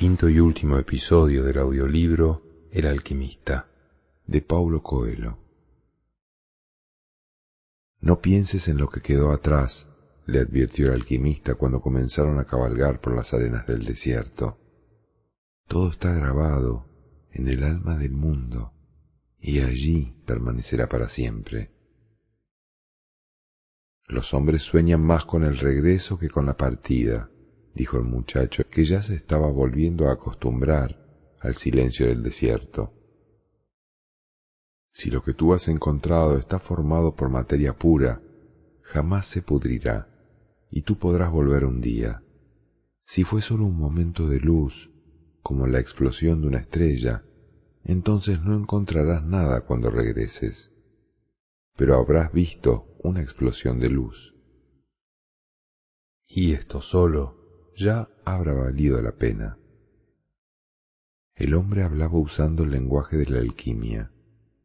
quinto y último episodio del audiolibro El alquimista de Paulo Coelho. No pienses en lo que quedó atrás, le advirtió el alquimista cuando comenzaron a cabalgar por las arenas del desierto. Todo está grabado en el alma del mundo y allí permanecerá para siempre. Los hombres sueñan más con el regreso que con la partida, dijo el muchacho, que ya se estaba volviendo a acostumbrar al silencio del desierto. Si lo que tú has encontrado está formado por materia pura, jamás se pudrirá, y tú podrás volver un día. Si fue solo un momento de luz, como la explosión de una estrella, entonces no encontrarás nada cuando regreses, pero habrás visto una explosión de luz. Y esto solo ya habrá valido la pena. El hombre hablaba usando el lenguaje de la alquimia,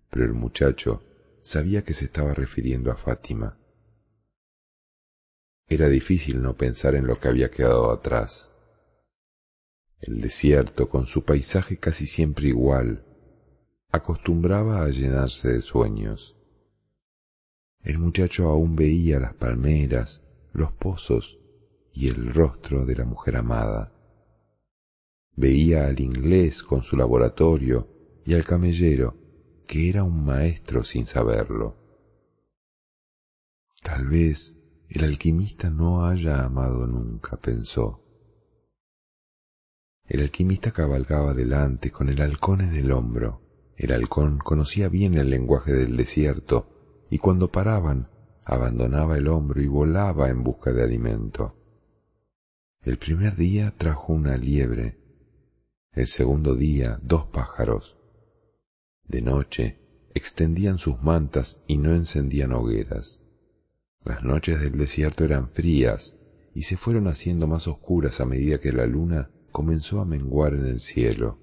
pero el muchacho sabía que se estaba refiriendo a Fátima. Era difícil no pensar en lo que había quedado atrás. El desierto, con su paisaje casi siempre igual, acostumbraba a llenarse de sueños. El muchacho aún veía las palmeras, los pozos y el rostro de la mujer amada. Veía al inglés con su laboratorio y al camellero, que era un maestro sin saberlo. Tal vez el alquimista no haya amado nunca, pensó. El alquimista cabalgaba delante con el halcón en el hombro. El halcón conocía bien el lenguaje del desierto y cuando paraban abandonaba el hombro y volaba en busca de alimento. El primer día trajo una liebre, el segundo día dos pájaros. De noche extendían sus mantas y no encendían hogueras. Las noches del desierto eran frías y se fueron haciendo más oscuras a medida que la luna comenzó a menguar en el cielo.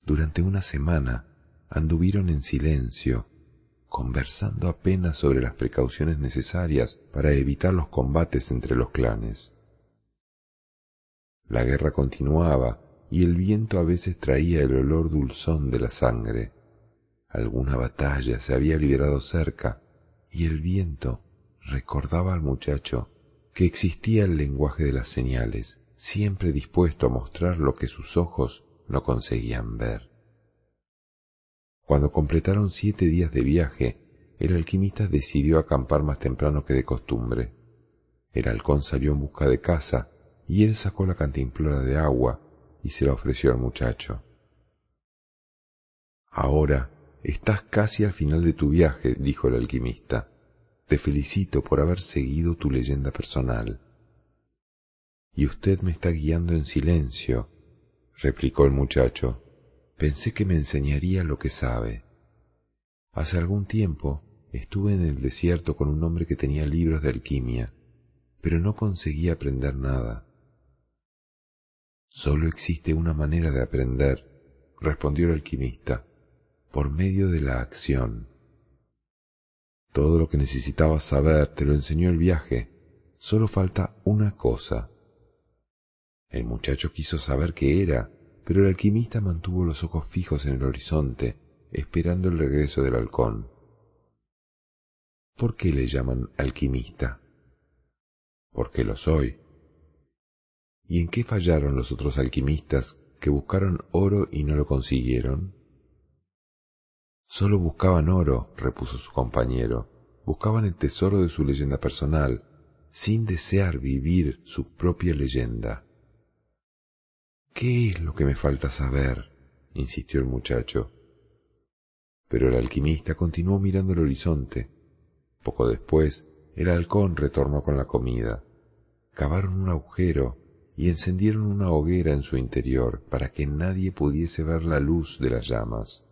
Durante una semana anduvieron en silencio, conversando apenas sobre las precauciones necesarias para evitar los combates entre los clanes. La guerra continuaba y el viento a veces traía el olor dulzón de la sangre. Alguna batalla se había librado cerca y el viento recordaba al muchacho que existía el lenguaje de las señales, siempre dispuesto a mostrar lo que sus ojos no conseguían ver. Cuando completaron siete días de viaje, el alquimista decidió acampar más temprano que de costumbre. El halcón salió en busca de casa y él sacó la cantimplora de agua y se la ofreció al muchacho. Ahora estás casi al final de tu viaje, dijo el alquimista. Te felicito por haber seguido tu leyenda personal. Y usted me está guiando en silencio, replicó el muchacho. Pensé que me enseñaría lo que sabe. Hace algún tiempo estuve en el desierto con un hombre que tenía libros de alquimia, pero no conseguí aprender nada. Solo existe una manera de aprender, respondió el alquimista, por medio de la acción. Todo lo que necesitabas saber te lo enseñó el viaje, solo falta una cosa. El muchacho quiso saber qué era, pero el alquimista mantuvo los ojos fijos en el horizonte, esperando el regreso del halcón. ¿Por qué le llaman alquimista? Porque lo soy, ¿Y en qué fallaron los otros alquimistas que buscaron oro y no lo consiguieron? Solo buscaban oro, repuso su compañero, buscaban el tesoro de su leyenda personal, sin desear vivir su propia leyenda. ¿Qué es lo que me falta saber? insistió el muchacho. Pero el alquimista continuó mirando el horizonte. Poco después, el halcón retornó con la comida. Cavaron un agujero y encendieron una hoguera en su interior para que nadie pudiese ver la luz de las llamas.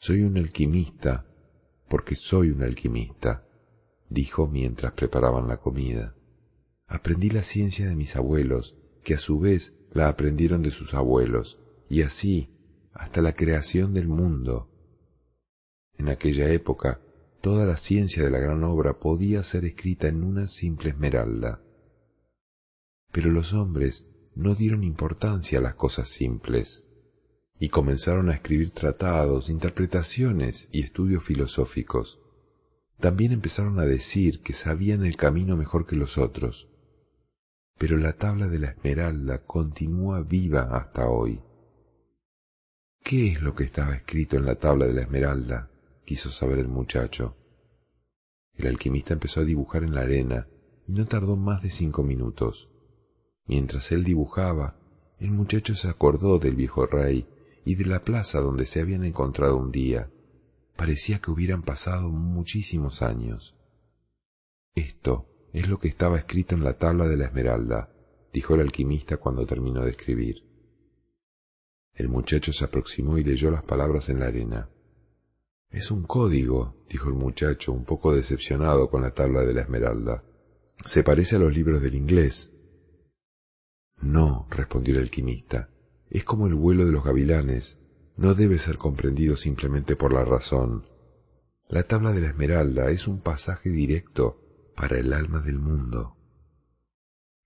Soy un alquimista porque soy un alquimista, dijo mientras preparaban la comida. Aprendí la ciencia de mis abuelos, que a su vez la aprendieron de sus abuelos, y así hasta la creación del mundo. En aquella época, toda la ciencia de la gran obra podía ser escrita en una simple esmeralda pero los hombres no dieron importancia a las cosas simples y comenzaron a escribir tratados, interpretaciones y estudios filosóficos. También empezaron a decir que sabían el camino mejor que los otros. Pero la tabla de la Esmeralda continúa viva hasta hoy. ¿Qué es lo que estaba escrito en la tabla de la Esmeralda? quiso saber el muchacho. El alquimista empezó a dibujar en la arena y no tardó más de cinco minutos. Mientras él dibujaba, el muchacho se acordó del viejo rey y de la plaza donde se habían encontrado un día. Parecía que hubieran pasado muchísimos años. Esto es lo que estaba escrito en la tabla de la Esmeralda, dijo el alquimista cuando terminó de escribir. El muchacho se aproximó y leyó las palabras en la arena. Es un código, dijo el muchacho, un poco decepcionado con la tabla de la Esmeralda. Se parece a los libros del inglés. No, respondió el alquimista, es como el vuelo de los gavilanes, no debe ser comprendido simplemente por la razón. La tabla de la Esmeralda es un pasaje directo para el alma del mundo.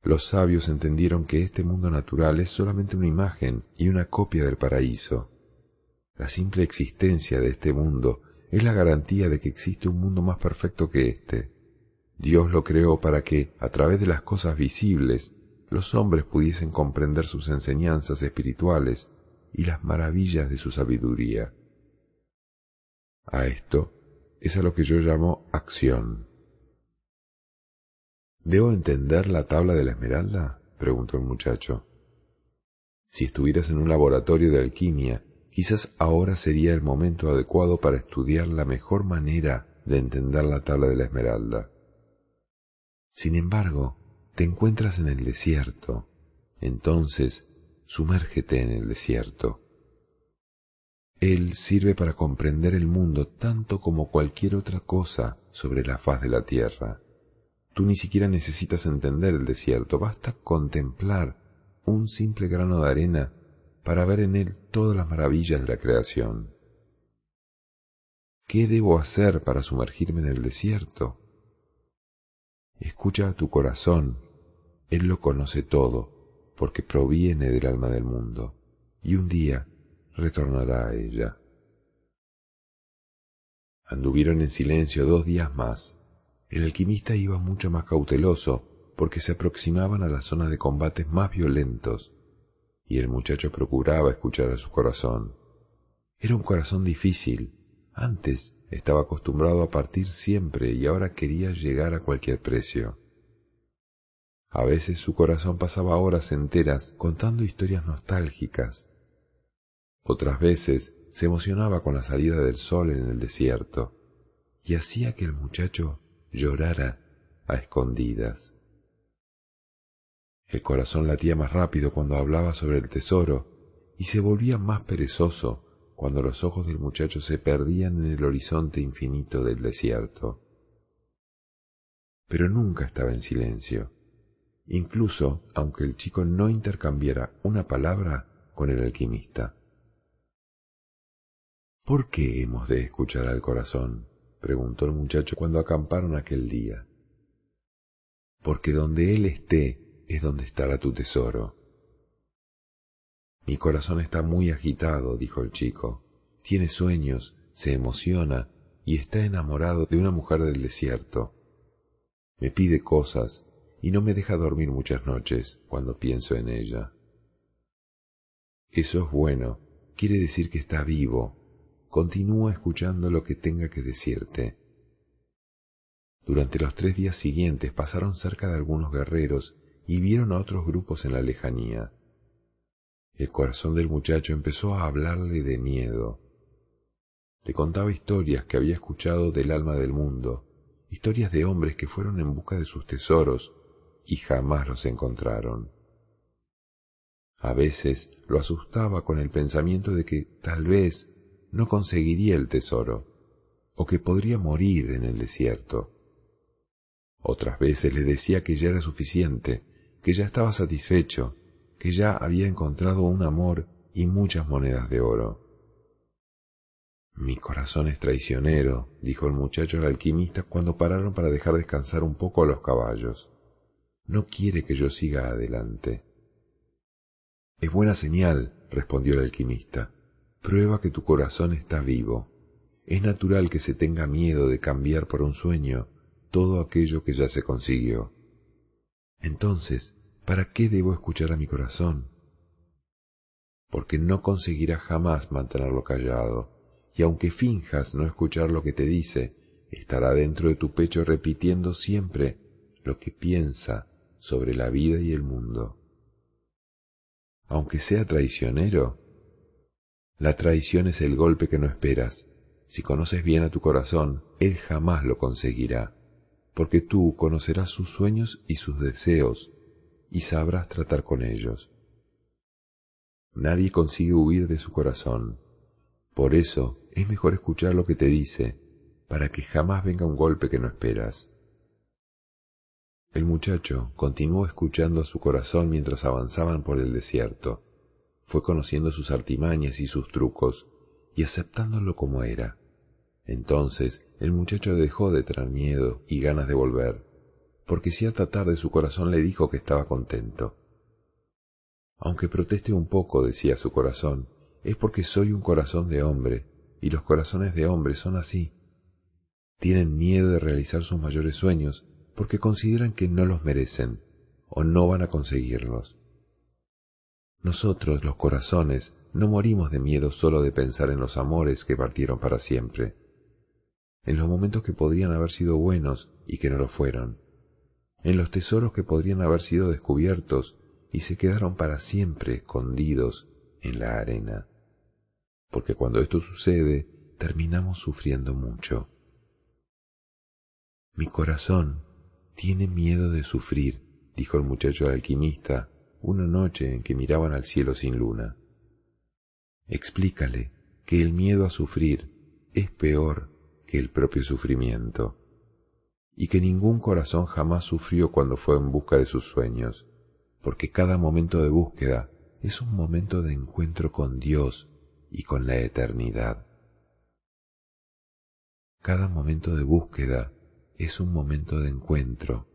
Los sabios entendieron que este mundo natural es solamente una imagen y una copia del paraíso. La simple existencia de este mundo es la garantía de que existe un mundo más perfecto que este. Dios lo creó para que, a través de las cosas visibles, los hombres pudiesen comprender sus enseñanzas espirituales y las maravillas de su sabiduría. A esto es a lo que yo llamo acción. ¿Debo entender la tabla de la esmeralda? preguntó el muchacho. Si estuvieras en un laboratorio de alquimia, quizás ahora sería el momento adecuado para estudiar la mejor manera de entender la tabla de la esmeralda. Sin embargo, te encuentras en el desierto, entonces sumérgete en el desierto. Él sirve para comprender el mundo tanto como cualquier otra cosa sobre la faz de la tierra. Tú ni siquiera necesitas entender el desierto, basta contemplar un simple grano de arena para ver en él todas las maravillas de la creación. ¿Qué debo hacer para sumergirme en el desierto? Escucha a tu corazón, Él lo conoce todo, porque proviene del alma del mundo, y un día retornará a ella. Anduvieron en silencio dos días más. El alquimista iba mucho más cauteloso, porque se aproximaban a la zona de combates más violentos, y el muchacho procuraba escuchar a su corazón. Era un corazón difícil. Antes estaba acostumbrado a partir siempre y ahora quería llegar a cualquier precio. A veces su corazón pasaba horas enteras contando historias nostálgicas. Otras veces se emocionaba con la salida del sol en el desierto y hacía que el muchacho llorara a escondidas. El corazón latía más rápido cuando hablaba sobre el tesoro y se volvía más perezoso cuando los ojos del muchacho se perdían en el horizonte infinito del desierto. Pero nunca estaba en silencio, incluso aunque el chico no intercambiara una palabra con el alquimista. ¿Por qué hemos de escuchar al corazón? preguntó el muchacho cuando acamparon aquel día. Porque donde él esté es donde estará tu tesoro. Mi corazón está muy agitado, dijo el chico. Tiene sueños, se emociona y está enamorado de una mujer del desierto. Me pide cosas y no me deja dormir muchas noches cuando pienso en ella. Eso es bueno, quiere decir que está vivo. Continúa escuchando lo que tenga que decirte. Durante los tres días siguientes pasaron cerca de algunos guerreros y vieron a otros grupos en la lejanía. El corazón del muchacho empezó a hablarle de miedo. Le contaba historias que había escuchado del alma del mundo, historias de hombres que fueron en busca de sus tesoros y jamás los encontraron. A veces lo asustaba con el pensamiento de que tal vez no conseguiría el tesoro, o que podría morir en el desierto. Otras veces le decía que ya era suficiente, que ya estaba satisfecho, que ya había encontrado un amor y muchas monedas de oro. Mi corazón es traicionero, dijo el muchacho al alquimista cuando pararon para dejar descansar un poco a los caballos. No quiere que yo siga adelante. Es buena señal, respondió el alquimista. Prueba que tu corazón está vivo. Es natural que se tenga miedo de cambiar por un sueño todo aquello que ya se consiguió. Entonces, ¿para qué debo escuchar a mi corazón? Porque no conseguirás jamás mantenerlo callado, y aunque finjas no escuchar lo que te dice, estará dentro de tu pecho repitiendo siempre lo que piensa sobre la vida y el mundo. Aunque sea traicionero, la traición es el golpe que no esperas. Si conoces bien a tu corazón, él jamás lo conseguirá porque tú conocerás sus sueños y sus deseos, y sabrás tratar con ellos. Nadie consigue huir de su corazón. Por eso es mejor escuchar lo que te dice, para que jamás venga un golpe que no esperas. El muchacho continuó escuchando a su corazón mientras avanzaban por el desierto. Fue conociendo sus artimañas y sus trucos, y aceptándolo como era. Entonces el muchacho dejó de tener miedo y ganas de volver, porque cierta tarde su corazón le dijo que estaba contento. Aunque proteste un poco, decía su corazón, es porque soy un corazón de hombre, y los corazones de hombre son así. Tienen miedo de realizar sus mayores sueños porque consideran que no los merecen o no van a conseguirlos. Nosotros, los corazones, no morimos de miedo solo de pensar en los amores que partieron para siempre en los momentos que podrían haber sido buenos y que no lo fueron, en los tesoros que podrían haber sido descubiertos y se quedaron para siempre escondidos en la arena. Porque cuando esto sucede, terminamos sufriendo mucho. Mi corazón tiene miedo de sufrir, dijo el muchacho alquimista una noche en que miraban al cielo sin luna. Explícale que el miedo a sufrir es peor el propio sufrimiento, y que ningún corazón jamás sufrió cuando fue en busca de sus sueños, porque cada momento de búsqueda es un momento de encuentro con Dios y con la eternidad. Cada momento de búsqueda es un momento de encuentro,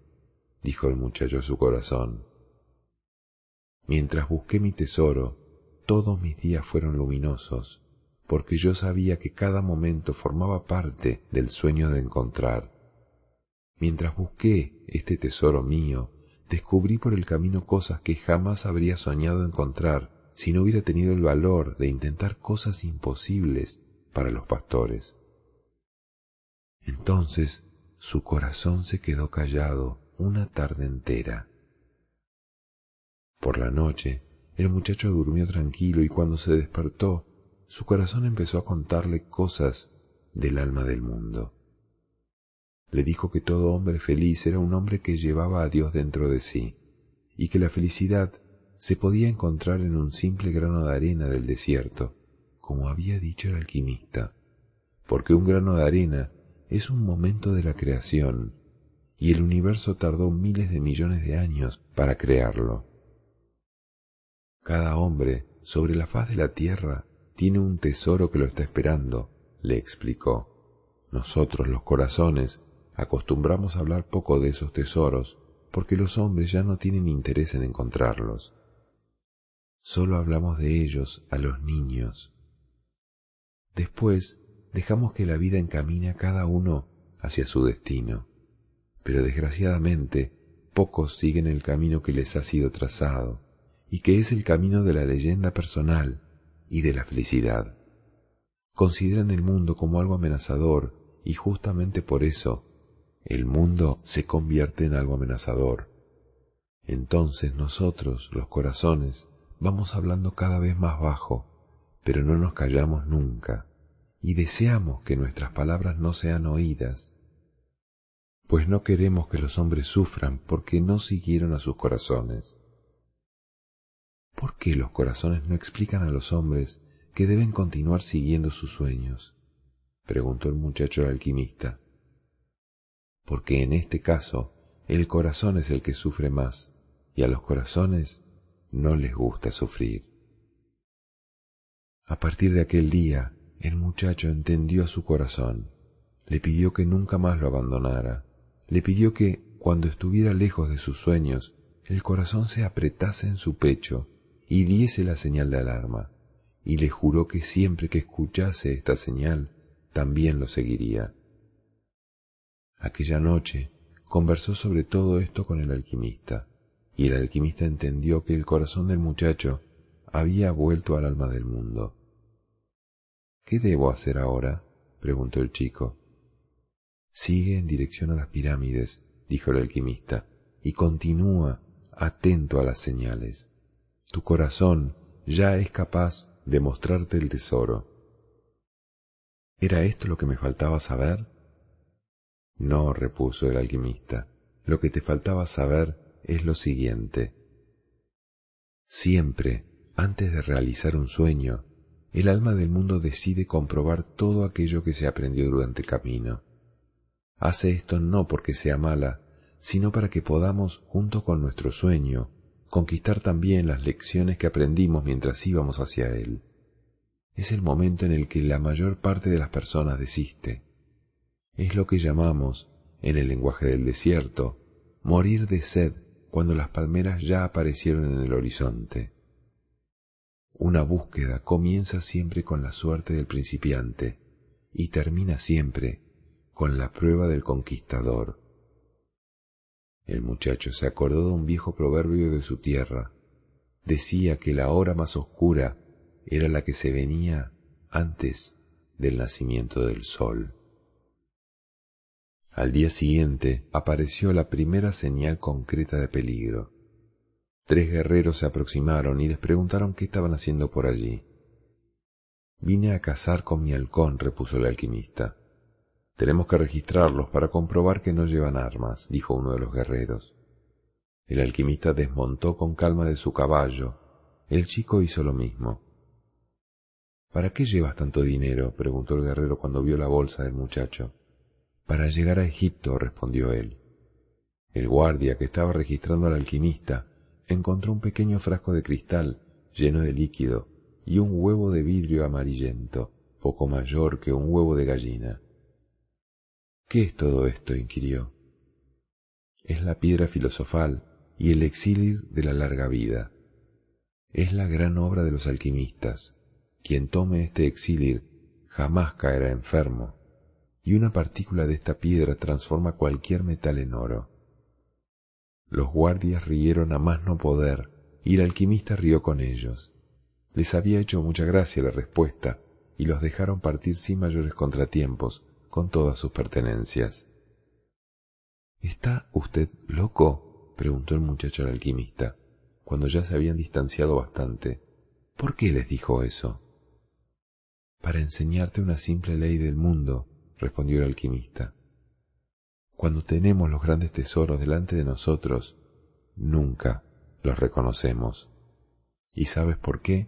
dijo el muchacho a su corazón. Mientras busqué mi tesoro, todos mis días fueron luminosos, porque yo sabía que cada momento formaba parte del sueño de encontrar. Mientras busqué este tesoro mío, descubrí por el camino cosas que jamás habría soñado encontrar si no hubiera tenido el valor de intentar cosas imposibles para los pastores. Entonces su corazón se quedó callado una tarde entera. Por la noche, el muchacho durmió tranquilo y cuando se despertó su corazón empezó a contarle cosas del alma del mundo. Le dijo que todo hombre feliz era un hombre que llevaba a Dios dentro de sí, y que la felicidad se podía encontrar en un simple grano de arena del desierto, como había dicho el alquimista, porque un grano de arena es un momento de la creación, y el universo tardó miles de millones de años para crearlo. Cada hombre sobre la faz de la tierra tiene un tesoro que lo está esperando, le explicó. Nosotros, los corazones, acostumbramos a hablar poco de esos tesoros porque los hombres ya no tienen interés en encontrarlos. Solo hablamos de ellos a los niños. Después dejamos que la vida encamine a cada uno hacia su destino, pero desgraciadamente pocos siguen el camino que les ha sido trazado, y que es el camino de la leyenda personal y de la felicidad. Consideran el mundo como algo amenazador y justamente por eso el mundo se convierte en algo amenazador. Entonces nosotros, los corazones, vamos hablando cada vez más bajo, pero no nos callamos nunca, y deseamos que nuestras palabras no sean oídas, pues no queremos que los hombres sufran porque no siguieron a sus corazones. ¿Por qué los corazones no explican a los hombres que deben continuar siguiendo sus sueños? preguntó el muchacho alquimista. Porque en este caso el corazón es el que sufre más, y a los corazones no les gusta sufrir. A partir de aquel día, el muchacho entendió a su corazón, le pidió que nunca más lo abandonara, le pidió que, cuando estuviera lejos de sus sueños, el corazón se apretase en su pecho y diese la señal de alarma, y le juró que siempre que escuchase esta señal, también lo seguiría. Aquella noche conversó sobre todo esto con el alquimista, y el alquimista entendió que el corazón del muchacho había vuelto al alma del mundo. ¿Qué debo hacer ahora? preguntó el chico. Sigue en dirección a las pirámides, dijo el alquimista, y continúa atento a las señales. Tu corazón ya es capaz de mostrarte el tesoro. ¿Era esto lo que me faltaba saber? No, repuso el alquimista, lo que te faltaba saber es lo siguiente. Siempre, antes de realizar un sueño, el alma del mundo decide comprobar todo aquello que se aprendió durante el camino. Hace esto no porque sea mala, sino para que podamos, junto con nuestro sueño, conquistar también las lecciones que aprendimos mientras íbamos hacia él. Es el momento en el que la mayor parte de las personas desiste. Es lo que llamamos, en el lenguaje del desierto, morir de sed cuando las palmeras ya aparecieron en el horizonte. Una búsqueda comienza siempre con la suerte del principiante y termina siempre con la prueba del conquistador. El muchacho se acordó de un viejo proverbio de su tierra. Decía que la hora más oscura era la que se venía antes del nacimiento del sol. Al día siguiente apareció la primera señal concreta de peligro. Tres guerreros se aproximaron y les preguntaron qué estaban haciendo por allí. Vine a cazar con mi halcón, repuso el alquimista. Tenemos que registrarlos para comprobar que no llevan armas, dijo uno de los guerreros. El alquimista desmontó con calma de su caballo. El chico hizo lo mismo. ¿Para qué llevas tanto dinero? preguntó el guerrero cuando vio la bolsa del muchacho. Para llegar a Egipto, respondió él. El guardia que estaba registrando al alquimista encontró un pequeño frasco de cristal lleno de líquido y un huevo de vidrio amarillento, poco mayor que un huevo de gallina. ¿Qué es todo esto? inquirió. Es la piedra filosofal y el exilio de la larga vida. Es la gran obra de los alquimistas. Quien tome este exilio jamás caerá enfermo y una partícula de esta piedra transforma cualquier metal en oro. Los guardias rieron a más no poder, y el alquimista rió con ellos. Les había hecho mucha gracia la respuesta, y los dejaron partir sin mayores contratiempos, con todas sus pertenencias. ¿Está usted loco? preguntó el muchacho al alquimista, cuando ya se habían distanciado bastante. ¿Por qué les dijo eso? Para enseñarte una simple ley del mundo, respondió el alquimista. Cuando tenemos los grandes tesoros delante de nosotros, nunca los reconocemos. ¿Y sabes por qué?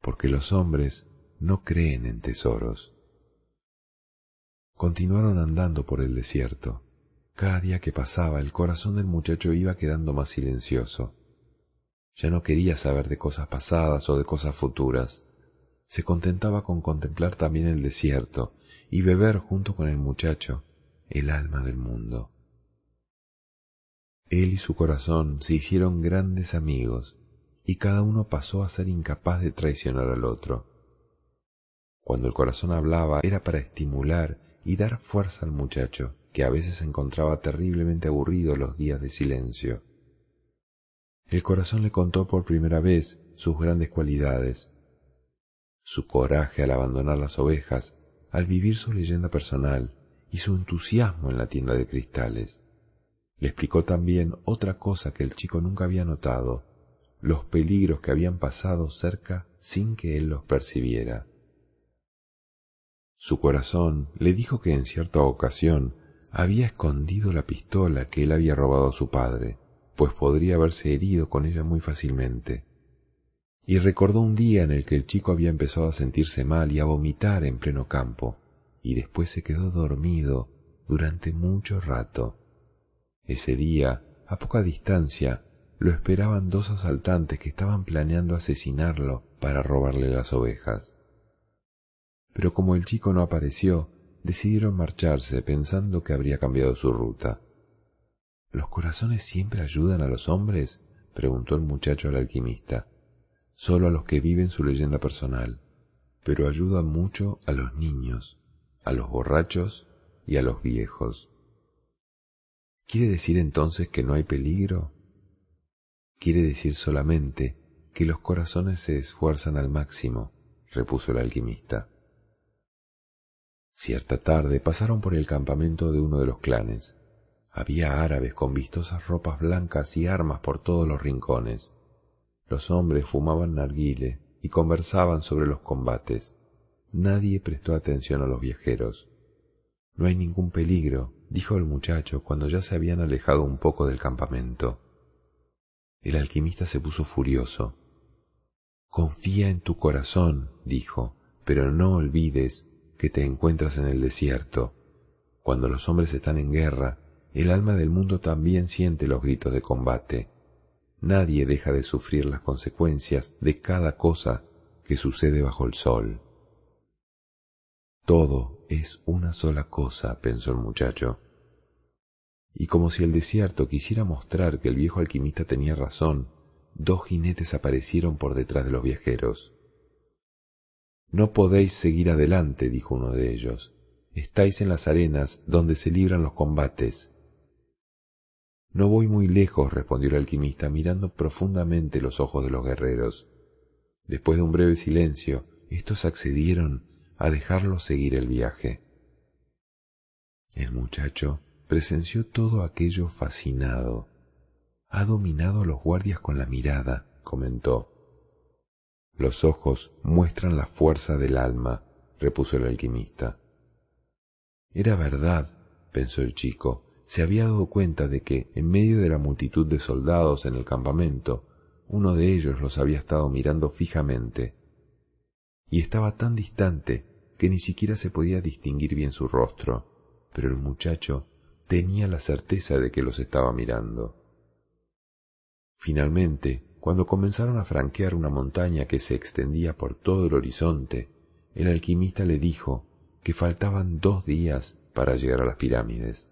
Porque los hombres no creen en tesoros. Continuaron andando por el desierto. Cada día que pasaba el corazón del muchacho iba quedando más silencioso. Ya no quería saber de cosas pasadas o de cosas futuras. Se contentaba con contemplar también el desierto y beber junto con el muchacho el alma del mundo. Él y su corazón se hicieron grandes amigos y cada uno pasó a ser incapaz de traicionar al otro. Cuando el corazón hablaba era para estimular y dar fuerza al muchacho, que a veces se encontraba terriblemente aburrido los días de silencio. El corazón le contó por primera vez sus grandes cualidades, su coraje al abandonar las ovejas al vivir su leyenda personal y su entusiasmo en la tienda de cristales. Le explicó también otra cosa que el chico nunca había notado, los peligros que habían pasado cerca sin que él los percibiera. Su corazón le dijo que en cierta ocasión había escondido la pistola que él había robado a su padre, pues podría haberse herido con ella muy fácilmente y recordó un día en el que el chico había empezado a sentirse mal y a vomitar en pleno campo, y después se quedó dormido durante mucho rato. Ese día, a poca distancia, lo esperaban dos asaltantes que estaban planeando asesinarlo para robarle las ovejas. Pero como el chico no apareció, decidieron marcharse pensando que habría cambiado su ruta. ¿Los corazones siempre ayudan a los hombres? preguntó el muchacho al alquimista. solo a los que viven su leyenda personal, pero ayuda mucho a los niños, a los borrachos y a los viejos. ¿Quiere decir entonces que no hay peligro? Quiere decir solamente que los corazones se esfuerzan al máximo, repuso el alquimista. Cierta tarde pasaron por el campamento de uno de los clanes. Había árabes con vistosas ropas blancas y armas por todos los rincones. Los hombres fumaban narguile y conversaban sobre los combates. Nadie prestó atención a los viajeros. No hay ningún peligro, dijo el muchacho cuando ya se habían alejado un poco del campamento. El alquimista se puso furioso. Confía en tu corazón, dijo, pero no olvides que te encuentras en el desierto. Cuando los hombres están en guerra, el alma del mundo también siente los gritos de combate. Nadie deja de sufrir las consecuencias de cada cosa que sucede bajo el sol. Todo es una sola cosa, pensó el muchacho. Y como si el desierto quisiera mostrar que el viejo alquimista tenía razón, dos jinetes aparecieron por detrás de los viajeros. No podéis seguir adelante, dijo uno de ellos. Estáis en las arenas donde se libran los combates. No voy muy lejos, respondió el alquimista, mirando profundamente los ojos de los guerreros. Después de un breve silencio, estos accedieron a dejarlo seguir el viaje. El muchacho presenció todo aquello fascinado. Ha dominado a los guardias con la mirada, comentó. Los ojos muestran la fuerza del alma, repuso el alquimista. Era verdad, pensó el chico, se había dado cuenta de que, en medio de la multitud de soldados en el campamento, uno de ellos los había estado mirando fijamente y estaba tan distante que ni siquiera se podía distinguir bien su rostro, pero el muchacho tenía la certeza de que los estaba mirando. Finalmente, cuando comenzaron a franquear una montaña que se extendía por todo el horizonte, el alquimista le dijo que faltaban dos días para llegar a las pirámides.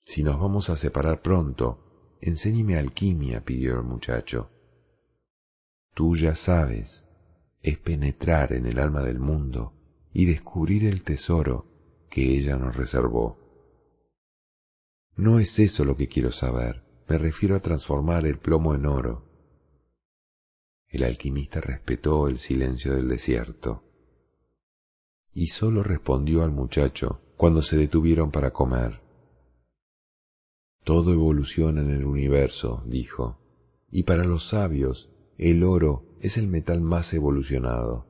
Si nos vamos a separar pronto, enséñeme alquimia, pidió el muchacho. Tú ya sabes, es penetrar en el alma del mundo y descubrir el tesoro que ella nos reservó. No es eso lo que quiero saber, me refiero a transformar el plomo en oro. El alquimista respetó el silencio del desierto y sólo respondió al muchacho cuando se detuvieron para comer. Todo evoluciona en el universo, dijo, y para los sabios el oro es el metal más evolucionado.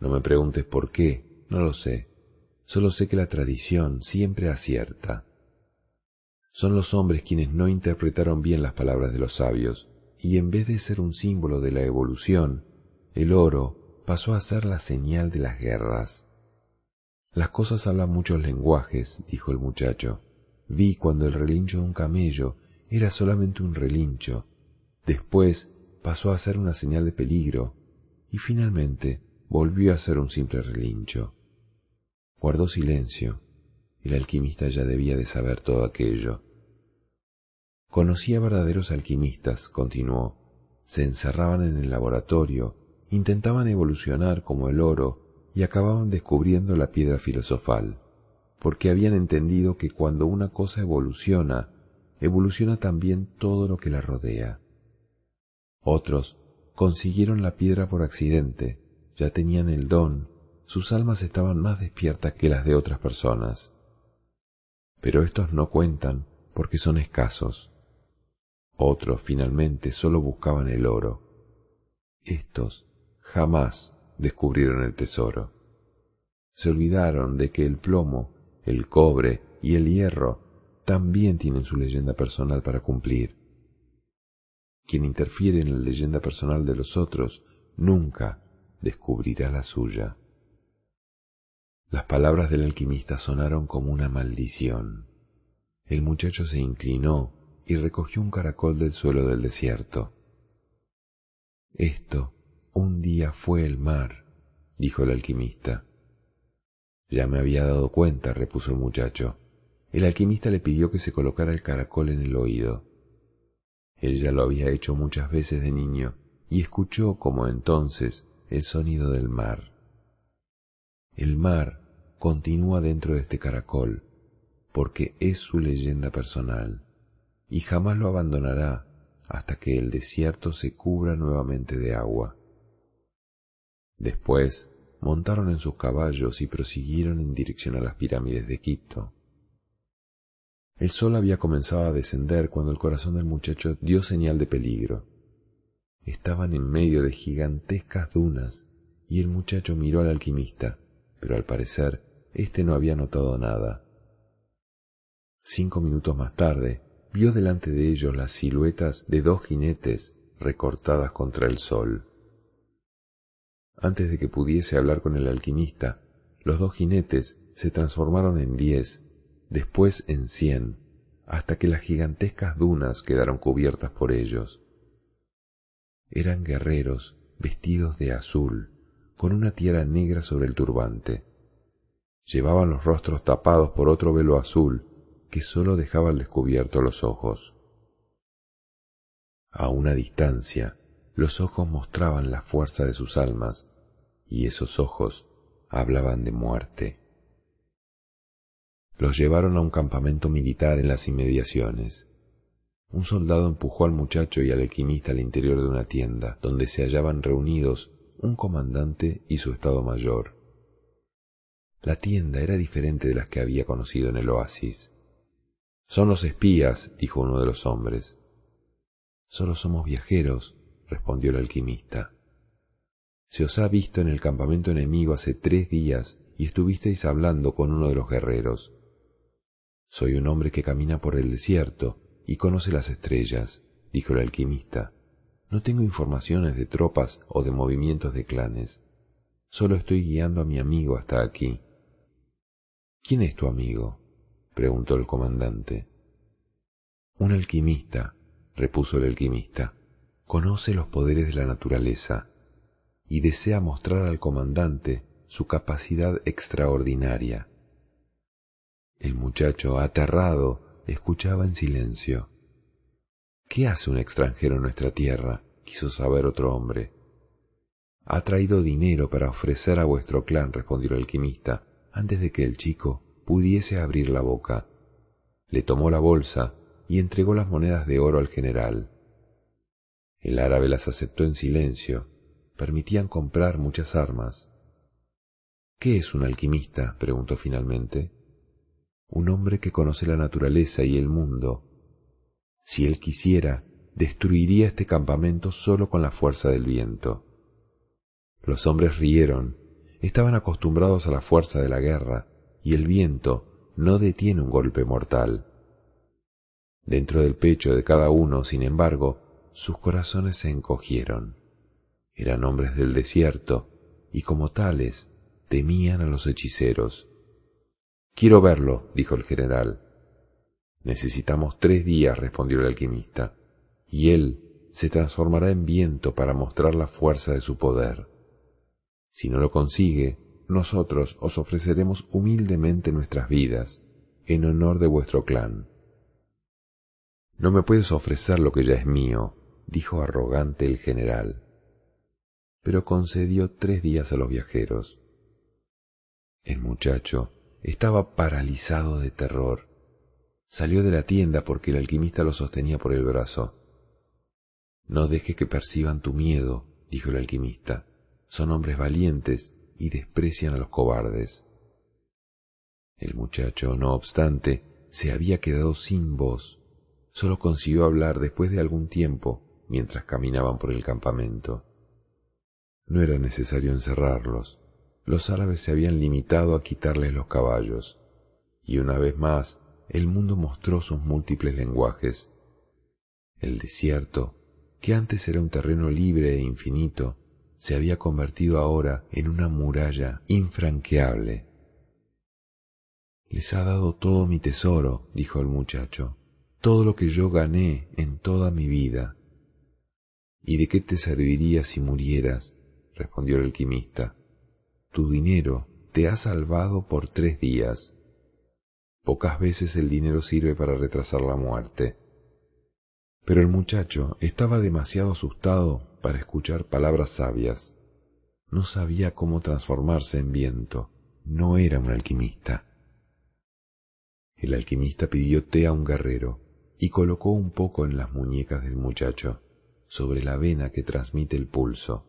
No me preguntes por qué, no lo sé. Solo sé que la tradición siempre acierta. Son los hombres quienes no interpretaron bien las palabras de los sabios, y en vez de ser un símbolo de la evolución, el oro pasó a ser la señal de las guerras. Las cosas hablan muchos lenguajes, dijo el muchacho. Vi cuando el relincho de un camello era solamente un relincho. Después pasó a ser una señal de peligro y finalmente volvió a ser un simple relincho. Guardó silencio. El alquimista ya debía de saber todo aquello. Conocía verdaderos alquimistas, continuó. Se encerraban en el laboratorio, intentaban evolucionar como el oro y acababan descubriendo la piedra filosofal, porque habían entendido que cuando una cosa evoluciona, evoluciona también todo lo que la rodea. Otros consiguieron la piedra por accidente, ya tenían el don, sus almas estaban más despiertas que las de otras personas. Pero estos no cuentan porque son escasos. Otros finalmente solo buscaban el oro. Estos jamás descubrieron el tesoro. Se olvidaron de que el plomo, el cobre y el hierro también tienen su leyenda personal para cumplir quien interfiere en la leyenda personal de los otros nunca descubrirá la suya. Las palabras del alquimista sonaron como una maldición. El muchacho se inclinó y recogió un caracol del suelo del desierto. Esto un día fue el mar, dijo el alquimista. Ya me había dado cuenta, repuso el muchacho. El alquimista le pidió que se colocara el caracol en el oído. Él ya lo había hecho muchas veces de niño, y escuchó como entonces el sonido del mar. El mar continúa dentro de este caracol, porque es su leyenda personal, y jamás lo abandonará hasta que el desierto se cubra nuevamente de agua. Después montaron en sus caballos y prosiguieron en dirección a las pirámides de Egipto. El sol había comenzado a descender cuando el corazón del muchacho dio señal de peligro. Estaban en medio de gigantescas dunas y el muchacho miró al alquimista, pero al parecer éste no había notado nada. Cinco minutos más tarde, vio delante de ellos las siluetas de dos jinetes recortadas contra el sol. Antes de que pudiese hablar con el alquimista, los dos jinetes se transformaron en diez, después en cien, hasta que las gigantescas dunas quedaron cubiertas por ellos. Eran guerreros vestidos de azul, con una tierra negra sobre el turbante. Llevaban los rostros tapados por otro velo azul que sólo dejaba al descubierto los ojos. A una distancia, los ojos mostraban la fuerza de sus almas y esos ojos hablaban de muerte. Los llevaron a un campamento militar en las inmediaciones. Un soldado empujó al muchacho y al alquimista al interior de una tienda, donde se hallaban reunidos un comandante y su estado mayor. La tienda era diferente de las que había conocido en el oasis. Son los espías, dijo uno de los hombres. Solo somos viajeros, respondió el alquimista. Se os ha visto en el campamento enemigo hace tres días y estuvisteis hablando con uno de los guerreros. Soy un hombre que camina por el desierto y conoce las estrellas, dijo el alquimista. No tengo informaciones de tropas o de movimientos de clanes. Solo estoy guiando a mi amigo hasta aquí. ¿Quién es tu amigo? preguntó el comandante. Un alquimista, repuso el alquimista, conoce los poderes de la naturaleza y desea mostrar al comandante su capacidad extraordinaria. El muchacho, aterrado, escuchaba en silencio. ¿Qué hace un extranjero en nuestra tierra? quiso saber otro hombre. Ha traído dinero para ofrecer a vuestro clan, respondió el alquimista, antes de que el chico pudiese abrir la boca. Le tomó la bolsa y entregó las monedas de oro al general. El árabe las aceptó en silencio. Permitían comprar muchas armas. ¿Qué es un alquimista? preguntó finalmente. Un hombre que conoce la naturaleza y el mundo. Si él quisiera, destruiría este campamento solo con la fuerza del viento. Los hombres rieron. Estaban acostumbrados a la fuerza de la guerra, y el viento no detiene un golpe mortal. Dentro del pecho de cada uno, sin embargo, sus corazones se encogieron. Eran hombres del desierto y como tales temían a los hechiceros. Quiero verlo, dijo el general. Necesitamos tres días, respondió el alquimista, y él se transformará en viento para mostrar la fuerza de su poder. Si no lo consigue, nosotros os ofreceremos humildemente nuestras vidas en honor de vuestro clan. No me puedes ofrecer lo que ya es mío, dijo arrogante el general, pero concedió tres días a los viajeros. El muchacho estaba paralizado de terror. Salió de la tienda porque el alquimista lo sostenía por el brazo. No dejes que perciban tu miedo, dijo el alquimista. Son hombres valientes y desprecian a los cobardes. El muchacho, no obstante, se había quedado sin voz solo consiguió hablar después de algún tiempo mientras caminaban por el campamento. No era necesario encerrarlos. Los árabes se habían limitado a quitarles los caballos. Y una vez más, el mundo mostró sus múltiples lenguajes. El desierto, que antes era un terreno libre e infinito, se había convertido ahora en una muralla infranqueable. Les ha dado todo mi tesoro, dijo el muchacho todo lo que yo gané en toda mi vida. ¿Y de qué te serviría si murieras? respondió el alquimista. Tu dinero te ha salvado por tres días. Pocas veces el dinero sirve para retrasar la muerte. Pero el muchacho estaba demasiado asustado para escuchar palabras sabias. No sabía cómo transformarse en viento. No era un alquimista. El alquimista pidió té a un guerrero y colocó un poco en las muñecas del muchacho, sobre la vena que transmite el pulso.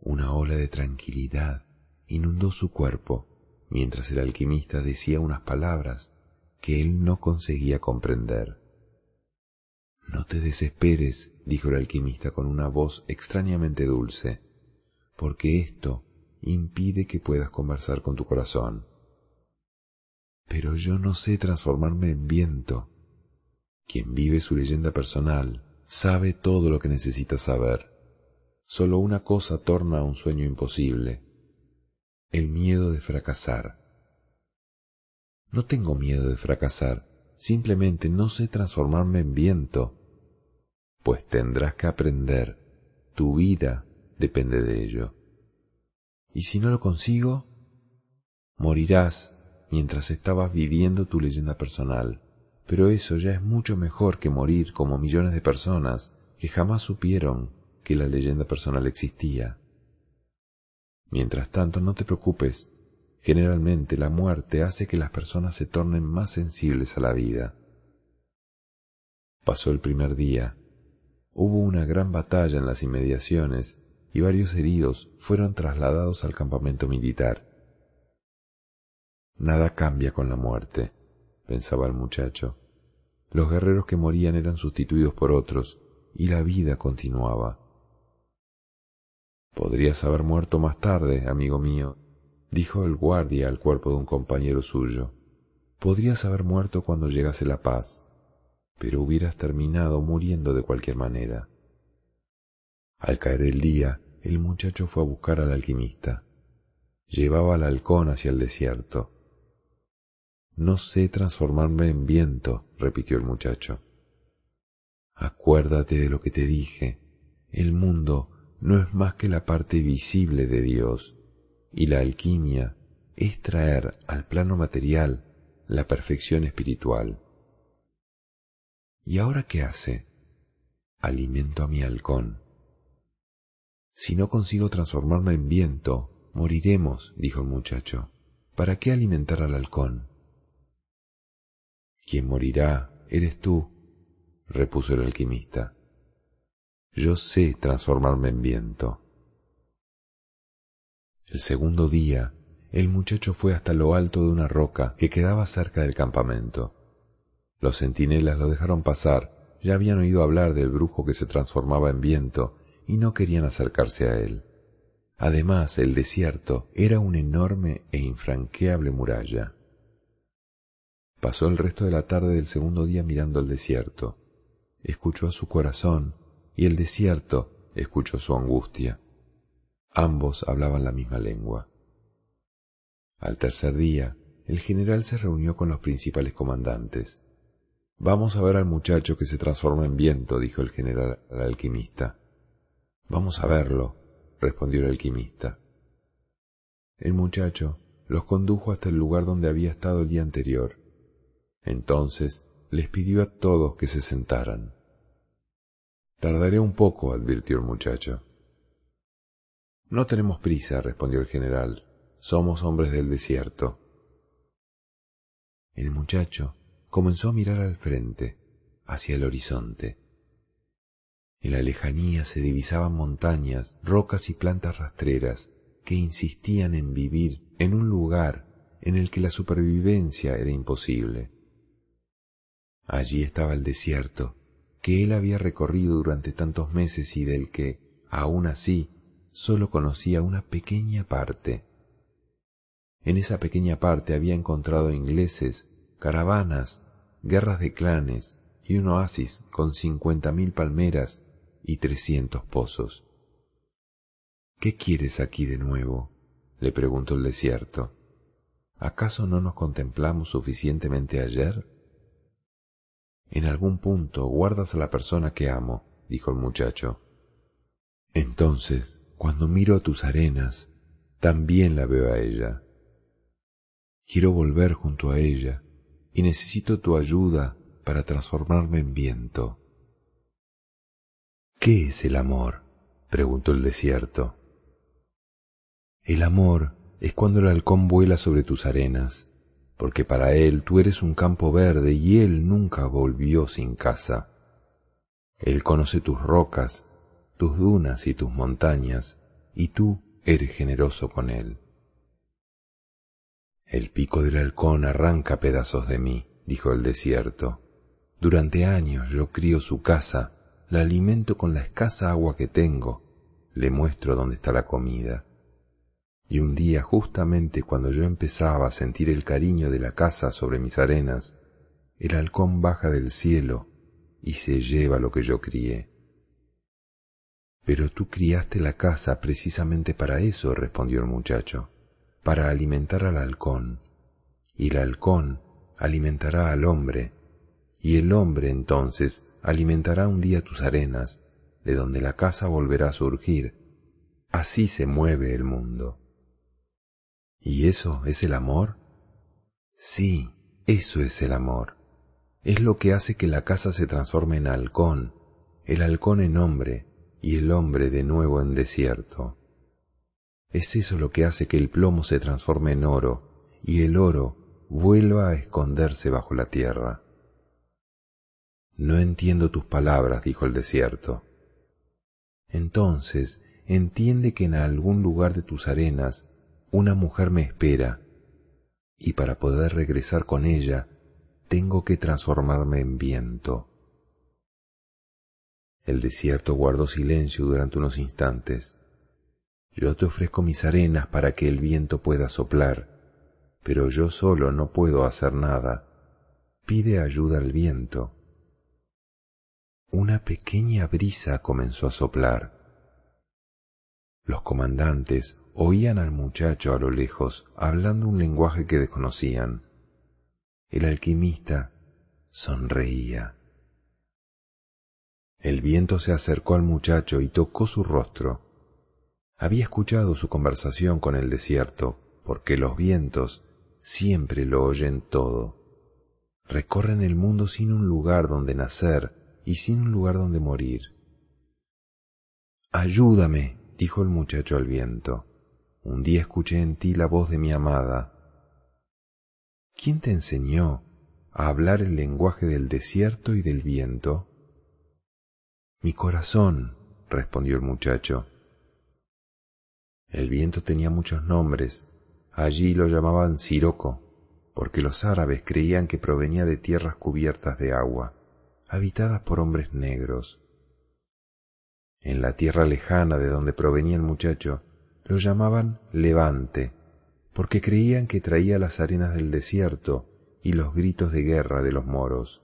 Una ola de tranquilidad inundó su cuerpo mientras el alquimista decía unas palabras que él no conseguía comprender. No te desesperes, dijo el alquimista con una voz extrañamente dulce, porque esto impide que puedas conversar con tu corazón. Pero yo no sé transformarme en viento. Quien vive su leyenda personal sabe todo lo que necesita saber. Solo una cosa torna a un sueño imposible, el miedo de fracasar. No tengo miedo de fracasar, simplemente no sé transformarme en viento, pues tendrás que aprender, tu vida depende de ello. Y si no lo consigo, morirás mientras estabas viviendo tu leyenda personal, pero eso ya es mucho mejor que morir como millones de personas que jamás supieron que la leyenda personal existía. Mientras tanto, no te preocupes, generalmente la muerte hace que las personas se tornen más sensibles a la vida. Pasó el primer día, hubo una gran batalla en las inmediaciones y varios heridos fueron trasladados al campamento militar. Nada cambia con la muerte, pensaba el muchacho. Los guerreros que morían eran sustituidos por otros y la vida continuaba. Podrías haber muerto más tarde, amigo mío, dijo el guardia al cuerpo de un compañero suyo. Podrías haber muerto cuando llegase la paz pero hubieras terminado muriendo de cualquier manera. Al caer el día, el muchacho fue a buscar al alquimista. Llevaba al halcón hacia el desierto. No sé transformarme en viento, repitió el muchacho. Acuérdate de lo que te dije. El mundo no es más que la parte visible de Dios, y la alquimia es traer al plano material la perfección espiritual. ¿Y ahora qué hace? Alimento a mi halcón. Si no consigo transformarme en viento, moriremos, dijo el muchacho. ¿Para qué alimentar al halcón? Quien morirá eres tú, repuso el alquimista. Yo sé transformarme en viento. El segundo día, el muchacho fue hasta lo alto de una roca que quedaba cerca del campamento. Los centinelas lo dejaron pasar, ya habían oído hablar del brujo que se transformaba en viento y no querían acercarse a él. Además, el desierto era una enorme e infranqueable muralla. Pasó el resto de la tarde del segundo día mirando el desierto. Escuchó a su corazón y el desierto escuchó su angustia. Ambos hablaban la misma lengua. Al tercer día, el general se reunió con los principales comandantes. Vamos a ver al muchacho que se transforma en viento, dijo el general al alquimista. Vamos a verlo, respondió el alquimista. El muchacho los condujo hasta el lugar donde había estado el día anterior. Entonces les pidió a todos que se sentaran. Tardaré un poco, advirtió el muchacho. No tenemos prisa, respondió el general. Somos hombres del desierto. El muchacho comenzó a mirar al frente, hacia el horizonte. En la lejanía se divisaban montañas, rocas y plantas rastreras que insistían en vivir en un lugar en el que la supervivencia era imposible. Allí estaba el desierto, que él había recorrido durante tantos meses y del que, aún así, sólo conocía una pequeña parte. En esa pequeña parte había encontrado ingleses caravanas, guerras de clanes y un oasis con cincuenta mil palmeras y trescientos pozos. ¿Qué quieres aquí de nuevo? le preguntó el desierto. ¿Acaso no nos contemplamos suficientemente ayer? En algún punto guardas a la persona que amo, dijo el muchacho. Entonces, cuando miro a tus arenas, también la veo a ella. Quiero volver junto a ella y necesito tu ayuda para transformarme en viento. ¿Qué es el amor? preguntó el desierto. El amor es cuando el halcón vuela sobre tus arenas, porque para él tú eres un campo verde y él nunca volvió sin casa. Él conoce tus rocas, tus dunas y tus montañas, y tú eres generoso con él. El pico del halcón arranca pedazos de mí, dijo el desierto. Durante años yo crío su casa, la alimento con la escasa agua que tengo, le muestro dónde está la comida. Y un día, justamente cuando yo empezaba a sentir el cariño de la casa sobre mis arenas, el halcón baja del cielo y se lleva lo que yo crié. Pero tú criaste la casa precisamente para eso, respondió el muchacho, para alimentar al halcón, y el halcón alimentará al hombre, y el hombre entonces alimentará un día tus arenas, de donde la casa volverá a surgir. Así se mueve el mundo. ¿Y eso es el amor? Sí, eso es el amor. Es lo que hace que la casa se transforme en halcón, el halcón en hombre y el hombre de nuevo en desierto. Es eso lo que hace que el plomo se transforme en oro y el oro vuelva a esconderse bajo la tierra. No entiendo tus palabras, dijo el desierto. Entonces entiende que en algún lugar de tus arenas una mujer me espera, y para poder regresar con ella, tengo que transformarme en viento. El desierto guardó silencio durante unos instantes. Yo te ofrezco mis arenas para que el viento pueda soplar, pero yo solo no puedo hacer nada. Pide ayuda al viento. Una pequeña brisa comenzó a soplar. Los comandantes oían al muchacho a lo lejos hablando un lenguaje que desconocían. El alquimista sonreía. El viento se acercó al muchacho y tocó su rostro. Había escuchado su conversación con el desierto, porque los vientos siempre lo oyen todo. Recorren el mundo sin un lugar donde nacer y sin un lugar donde morir. Ayúdame, dijo el muchacho al viento. Un día escuché en ti la voz de mi amada. ¿Quién te enseñó a hablar el lenguaje del desierto y del viento? Mi corazón, respondió el muchacho. El viento tenía muchos nombres. Allí lo llamaban Siroco, porque los árabes creían que provenía de tierras cubiertas de agua, habitadas por hombres negros. En la tierra lejana de donde provenía el muchacho, lo llamaban Levante, porque creían que traía las arenas del desierto y los gritos de guerra de los moros.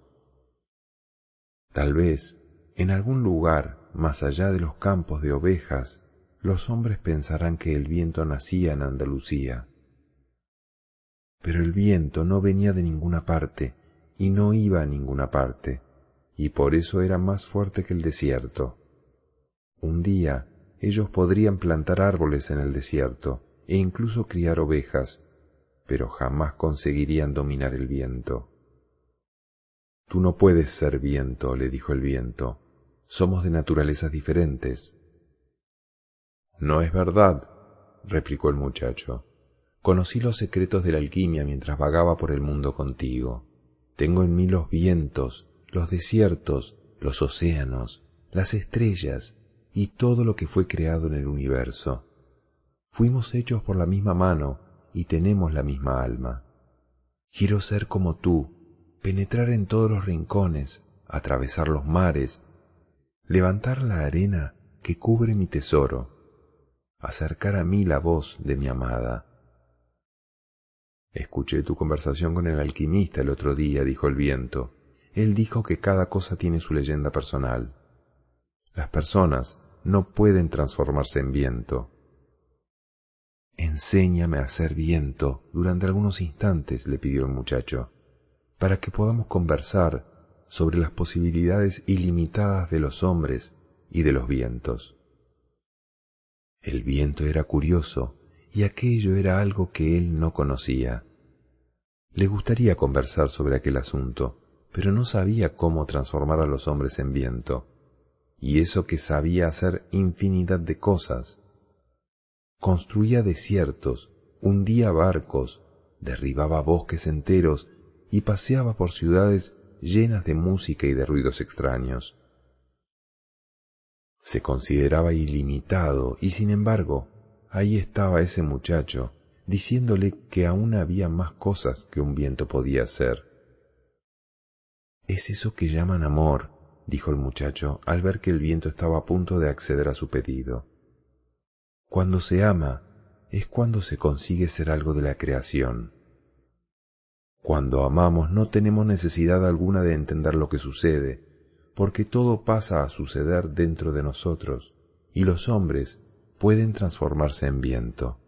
Tal vez, en algún lugar más allá de los campos de ovejas, los hombres pensarán que el viento nacía en Andalucía. Pero el viento no venía de ninguna parte y no iba a ninguna parte, y por eso era más fuerte que el desierto. Un día ellos podrían plantar árboles en el desierto e incluso criar ovejas, pero jamás conseguirían dominar el viento. Tú no puedes ser viento, le dijo el viento, somos de naturalezas diferentes. No es verdad, replicó el muchacho. Conocí los secretos de la alquimia mientras vagaba por el mundo contigo. Tengo en mí los vientos, los desiertos, los océanos, las estrellas, y todo lo que fue creado en el universo. Fuimos hechos por la misma mano y tenemos la misma alma. Quiero ser como tú, penetrar en todos los rincones, atravesar los mares, levantar la arena que cubre mi tesoro, acercar a mí la voz de mi amada. Escuché tu conversación con el alquimista el otro día, dijo el viento. Él dijo que cada cosa tiene su leyenda personal. Las personas no pueden transformarse en viento. Enséñame a ser viento durante algunos instantes, le pidió el muchacho, para que podamos conversar sobre las posibilidades ilimitadas de los hombres y de los vientos. El viento era curioso y aquello era algo que él no conocía. Le gustaría conversar sobre aquel asunto, pero no sabía cómo transformar a los hombres en viento y eso que sabía hacer infinidad de cosas. Construía desiertos, hundía barcos, derribaba bosques enteros y paseaba por ciudades llenas de música y de ruidos extraños. Se consideraba ilimitado y sin embargo, ahí estaba ese muchacho, diciéndole que aún había más cosas que un viento podía hacer. Es eso que llaman amor, dijo el muchacho al ver que el viento estaba a punto de acceder a su pedido. Cuando se ama es cuando se consigue ser algo de la creación. Cuando amamos no tenemos necesidad alguna de entender lo que sucede, porque todo pasa a suceder dentro de nosotros, y los hombres pueden transformarse en viento,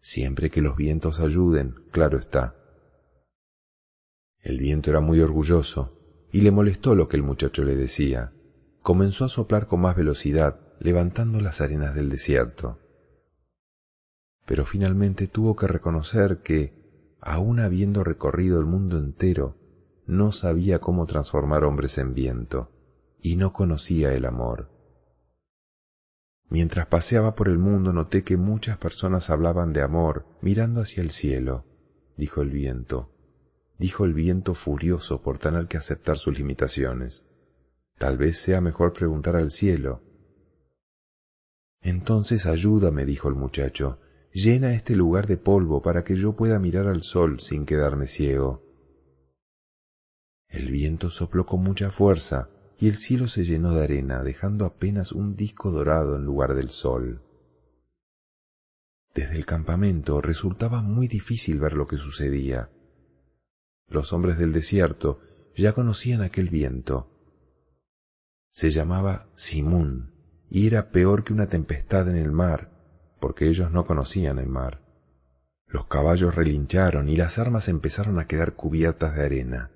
siempre que los vientos ayuden, claro está. El viento era muy orgulloso, y le molestó lo que el muchacho le decía. Comenzó a soplar con más velocidad, levantando las arenas del desierto. Pero finalmente tuvo que reconocer que, aun habiendo recorrido el mundo entero, no sabía cómo transformar hombres en viento, y no conocía el amor. Mientras paseaba por el mundo noté que muchas personas hablaban de amor mirando hacia el cielo, dijo el viento, dijo el viento furioso por tener que aceptar sus limitaciones. Tal vez sea mejor preguntar al cielo. Entonces ayúdame, dijo el muchacho, llena este lugar de polvo para que yo pueda mirar al sol sin quedarme ciego. El viento sopló con mucha fuerza y el cielo se llenó de arena, dejando apenas un disco dorado en lugar del sol. Desde el campamento resultaba muy difícil ver lo que sucedía. Los hombres del desierto ya conocían aquel viento. Se llamaba Simún y era peor que una tempestad en el mar, porque ellos no conocían el mar. Los caballos relincharon y las armas empezaron a quedar cubiertas de arena.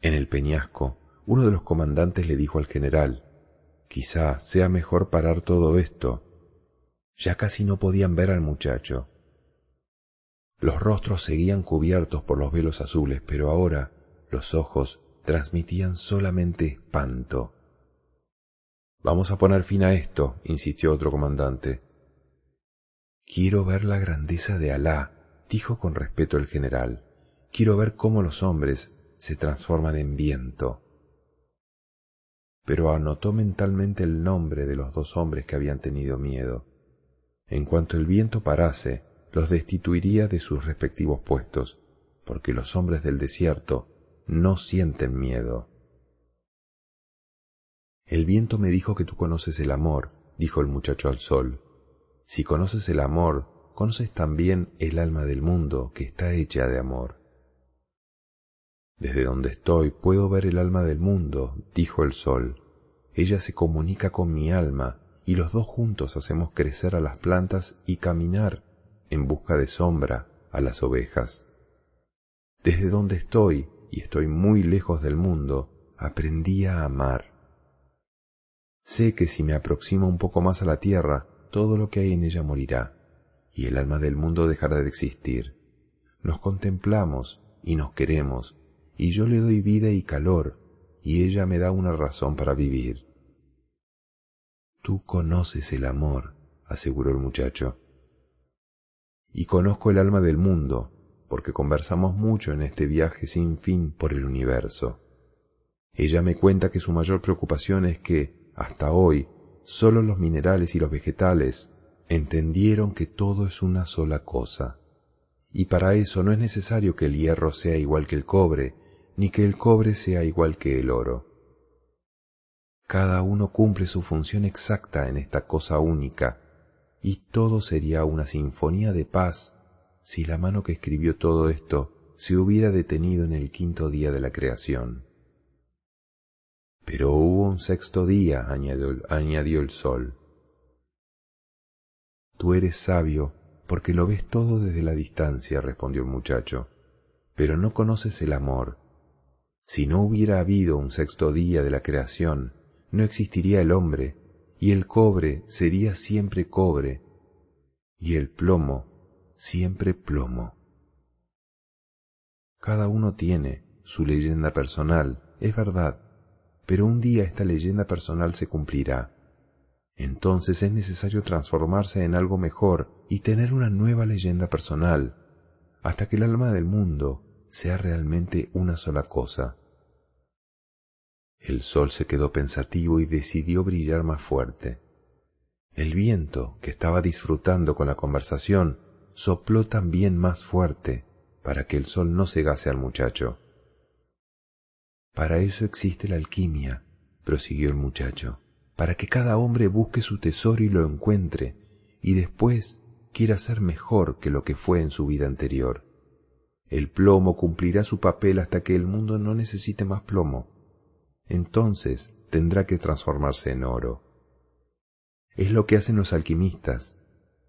En el peñasco, uno de los comandantes le dijo al general, quizá sea mejor parar todo esto. Ya casi no podían ver al muchacho. Los rostros seguían cubiertos por los velos azules, pero ahora los ojos transmitían solamente espanto. Vamos a poner fin a esto, insistió otro comandante. Quiero ver la grandeza de Alá, dijo con respeto el general. Quiero ver cómo los hombres se transforman en viento. Pero anotó mentalmente el nombre de los dos hombres que habían tenido miedo. En cuanto el viento parase, los destituiría de sus respectivos puestos, porque los hombres del desierto no sienten miedo. El viento me dijo que tú conoces el amor, dijo el muchacho al sol. Si conoces el amor, conoces también el alma del mundo, que está hecha de amor. Desde donde estoy puedo ver el alma del mundo, dijo el sol. Ella se comunica con mi alma, y los dos juntos hacemos crecer a las plantas y caminar en busca de sombra a las ovejas. Desde donde estoy, y estoy muy lejos del mundo, aprendí a amar. Sé que si me aproximo un poco más a la tierra, todo lo que hay en ella morirá, y el alma del mundo dejará de existir. Nos contemplamos y nos queremos, y yo le doy vida y calor, y ella me da una razón para vivir. Tú conoces el amor, aseguró el muchacho y conozco el alma del mundo, porque conversamos mucho en este viaje sin fin por el universo. Ella me cuenta que su mayor preocupación es que, hasta hoy, solo los minerales y los vegetales entendieron que todo es una sola cosa, y para eso no es necesario que el hierro sea igual que el cobre, ni que el cobre sea igual que el oro. Cada uno cumple su función exacta en esta cosa única, y todo sería una sinfonía de paz si la mano que escribió todo esto se hubiera detenido en el quinto día de la creación. Pero hubo un sexto día, añadió, el sol. Tú eres sabio porque lo ves todo desde la distancia, respondió el muchacho, pero no conoces el amor. Si no hubiera habido un sexto día de la creación, no existiría el hombre, y el cobre sería siempre cobre, y el plomo siempre plomo. Cada uno tiene su leyenda personal, es verdad, pero un día esta leyenda personal se cumplirá. Entonces es necesario transformarse en algo mejor y tener una nueva leyenda personal, hasta que el alma del mundo sea realmente una sola cosa. El sol se quedó pensativo y decidió brillar más fuerte. El viento, que estaba disfrutando con la conversación, sopló también más fuerte para que el sol no cegase al muchacho. Para eso existe la alquimia, prosiguió el muchacho, para que cada hombre busque su tesoro y lo encuentre, y después quiera ser mejor que lo que fue en su vida anterior. El plomo cumplirá su papel hasta que el mundo no necesite más plomo. Entonces tendrá que transformarse en oro. Es lo que hacen los alquimistas.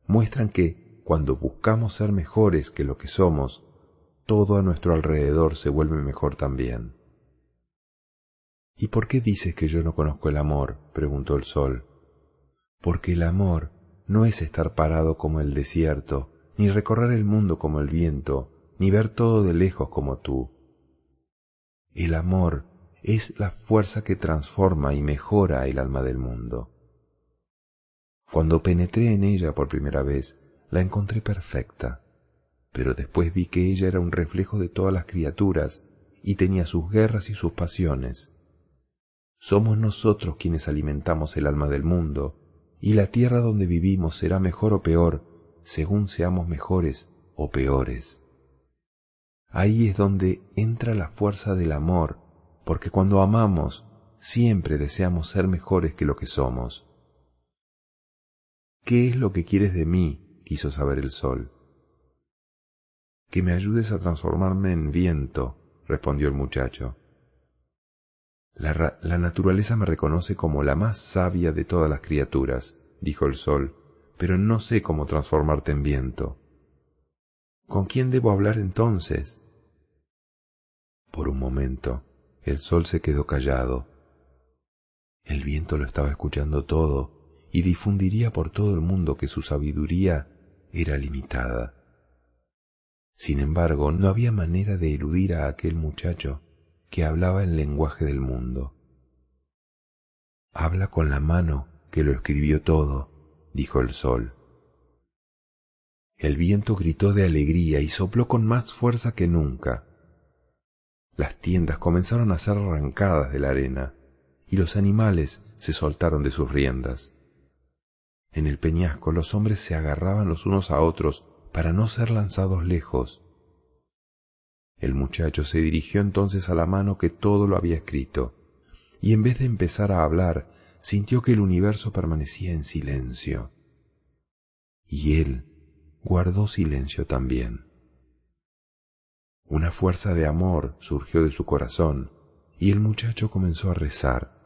Muestran que, cuando buscamos ser mejores que lo que somos, todo a nuestro alrededor se vuelve mejor también. ¿Y por qué dices que yo no conozco el amor? preguntó el sol. Porque el amor no es estar parado como el desierto, ni recorrer el mundo como el viento, ni ver todo de lejos como tú. El amor es la fuerza que transforma y mejora el alma del mundo. Cuando penetré en ella por primera vez, la encontré perfecta, pero después vi que ella era un reflejo de todas las criaturas y tenía sus guerras y sus pasiones. Somos nosotros quienes alimentamos el alma del mundo, y la tierra donde vivimos será mejor o peor según seamos mejores o peores. Ahí es donde entra la fuerza del amor, porque cuando amamos siempre deseamos ser mejores que lo que somos. ¿Qué es lo que quieres de mí? quiso saber el sol. Que me ayudes a transformarme en viento, respondió el muchacho. La, la, naturaleza me reconoce como la más sabia de todas las criaturas, dijo el sol, pero no sé cómo transformarte en viento. ¿Con quién debo hablar entonces? Por un momento, el sol se quedó callado. El viento lo estaba escuchando todo y difundiría por todo el mundo que su sabiduría era limitada. Sin embargo, no había manera de eludir a aquel muchacho que hablaba el lenguaje del mundo. Habla con la mano que lo escribió todo, dijo el sol. El viento gritó de alegría y sopló con más fuerza que nunca. Las tiendas comenzaron a ser arrancadas de la arena y los animales se soltaron de sus riendas. En el peñasco los hombres se agarraban los unos a otros para no ser lanzados lejos. El muchacho se dirigió entonces a la mano que todo lo había escrito, y en vez de empezar a hablar, sintió que el universo permanecía en silencio. Y él guardó silencio también. Una fuerza de amor surgió de su corazón, y el muchacho comenzó a rezar.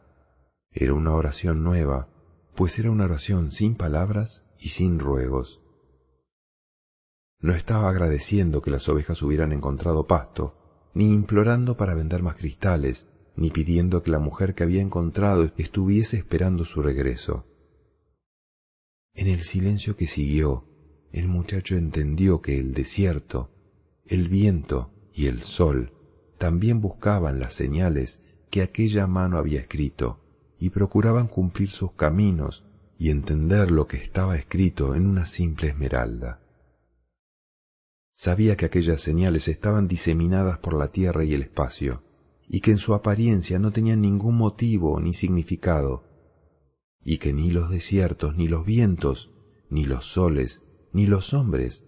Era una oración nueva, pues era una oración sin palabras y sin ruegos. No estaba agradeciendo que las ovejas hubieran encontrado pasto, ni implorando para vender más cristales, ni pidiendo que la mujer que había encontrado estuviese esperando su regreso. En el silencio que siguió, el muchacho entendió que el desierto, el viento y el sol también buscaban las señales que aquella mano había escrito, y procuraban cumplir sus caminos y entender lo que estaba escrito en una simple esmeralda. Sabía que aquellas señales estaban diseminadas por la tierra y el espacio, y que en su apariencia no tenían ningún motivo ni significado, y que ni los desiertos, ni los vientos, ni los soles, ni los hombres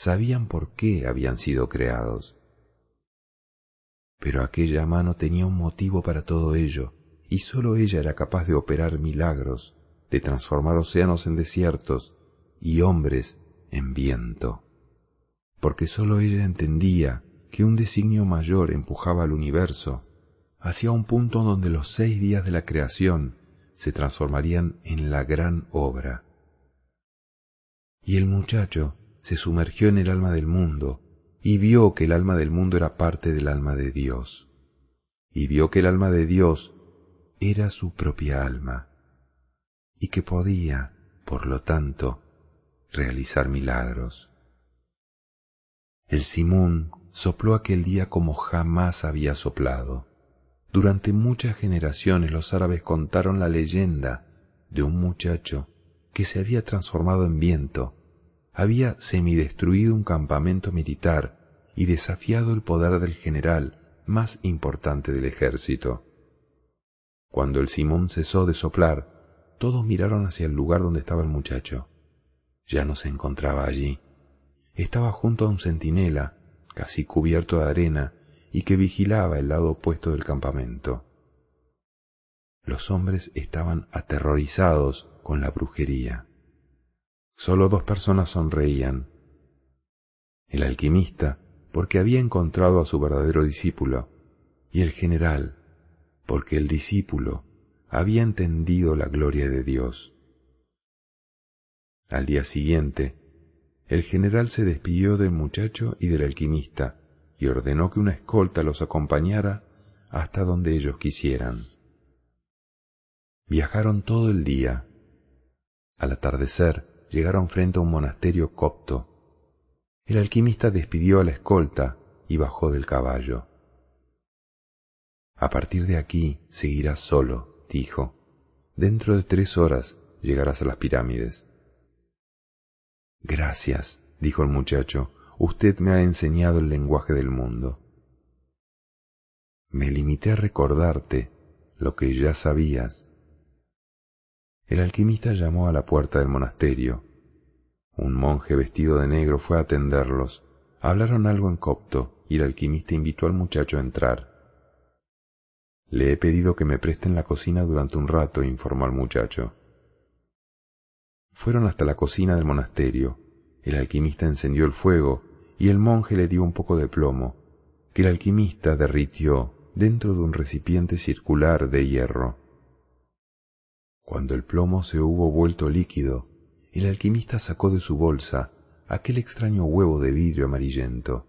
sabían por qué habían sido creados. Pero aquella mano tenía un motivo para todo ello, y sólo ella era capaz de operar milagros, de transformar océanos en desiertos y hombres en viento. Porque sólo ella entendía que un designio mayor empujaba al universo hacia un punto donde los seis días de la creación se transformarían en la gran obra. Y el muchacho se sumergió en el alma del mundo y vio que el alma del mundo era parte del alma de Dios. Y vio que el alma de Dios era su propia alma y que podía, por lo tanto, realizar milagros. El Simón sopló aquel día como jamás había soplado. Durante muchas generaciones los árabes contaron la leyenda de un muchacho que se había transformado en viento, había semidestruido un campamento militar y desafiado el poder del general más importante del ejército. Cuando el Simón cesó de soplar, todos miraron hacia el lugar donde estaba el muchacho. Ya no se encontraba allí. Estaba junto a un centinela, casi cubierto de arena, y que vigilaba el lado opuesto del campamento. Los hombres estaban aterrorizados con la brujería. Solo dos personas sonreían. El alquimista, porque había encontrado a su verdadero discípulo, y el general, porque el discípulo había entendido la gloria de Dios. Al día siguiente, el general se despidió del muchacho y del alquimista y ordenó que una escolta los acompañara hasta donde ellos quisieran. Viajaron todo el día. Al atardecer llegaron frente a un monasterio copto. El alquimista despidió a la escolta y bajó del caballo. A partir de aquí seguirás solo, dijo. Dentro de tres horas llegarás a las pirámides. Gracias, dijo el muchacho, usted me ha enseñado el lenguaje del mundo. Me limité a recordarte lo que ya sabías. El alquimista llamó a la puerta del monasterio. Un monje vestido de negro fue a atenderlos. Hablaron algo en copto y el alquimista invitó al muchacho a entrar. Le he pedido que me presten la cocina durante un rato, informó al muchacho. Fueron hasta la cocina del monasterio. El alquimista encendió el fuego y el monje le dio un poco de plomo, que el alquimista derritió dentro de un recipiente circular de hierro. Cuando el plomo se hubo vuelto líquido, el alquimista sacó de su bolsa aquel extraño huevo de vidrio amarillento.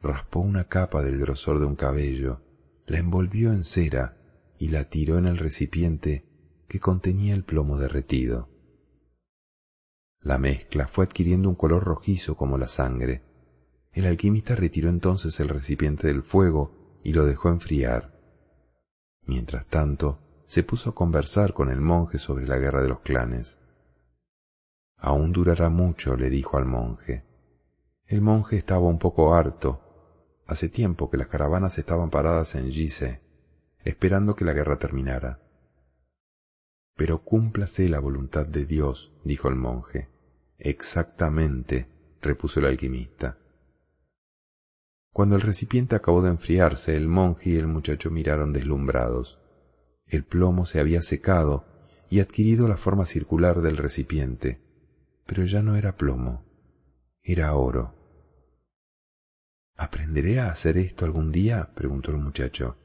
Raspó una capa del grosor de un cabello, la envolvió en cera y la tiró en el recipiente que contenía el plomo derretido. La mezcla fue adquiriendo un color rojizo como la sangre. El alquimista retiró entonces el recipiente del fuego y lo dejó enfriar. Mientras tanto, se puso a conversar con el monje sobre la guerra de los clanes. Aún durará mucho, le dijo al monje. El monje estaba un poco harto. Hace tiempo que las caravanas estaban paradas en Gise, esperando que la guerra terminara. Pero cúmplase la voluntad de Dios, dijo el monje. Exactamente, repuso el alquimista. Cuando el recipiente acabó de enfriarse, el monje y el muchacho miraron deslumbrados. El plomo se había secado y adquirido la forma circular del recipiente, pero ya no era plomo, era oro. ¿Aprenderé a hacer esto algún día? preguntó el muchacho.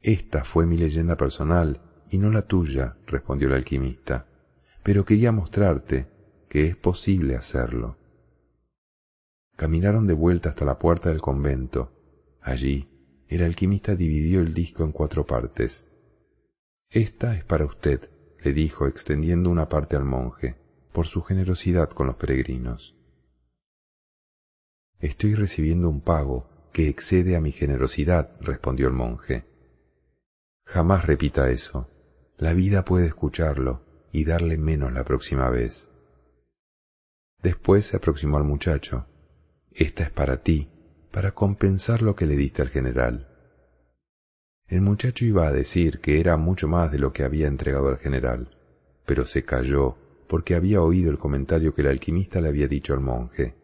Esta fue mi leyenda personal y no la tuya, respondió el alquimista, pero quería mostrarte que es posible hacerlo. Caminaron de vuelta hasta la puerta del convento. Allí, el alquimista dividió el disco en cuatro partes. Esta es para usted, le dijo extendiendo una parte al monje, por su generosidad con los peregrinos. Estoy recibiendo un pago que excede a mi generosidad, respondió el monje. Jamás repita eso. La vida puede escucharlo y darle menos la próxima vez. Después se aproximó al muchacho. Esta es para ti, para compensar lo que le diste al general. El muchacho iba a decir que era mucho más de lo que había entregado al general, pero se calló porque había oído el comentario que el alquimista le había dicho al monje.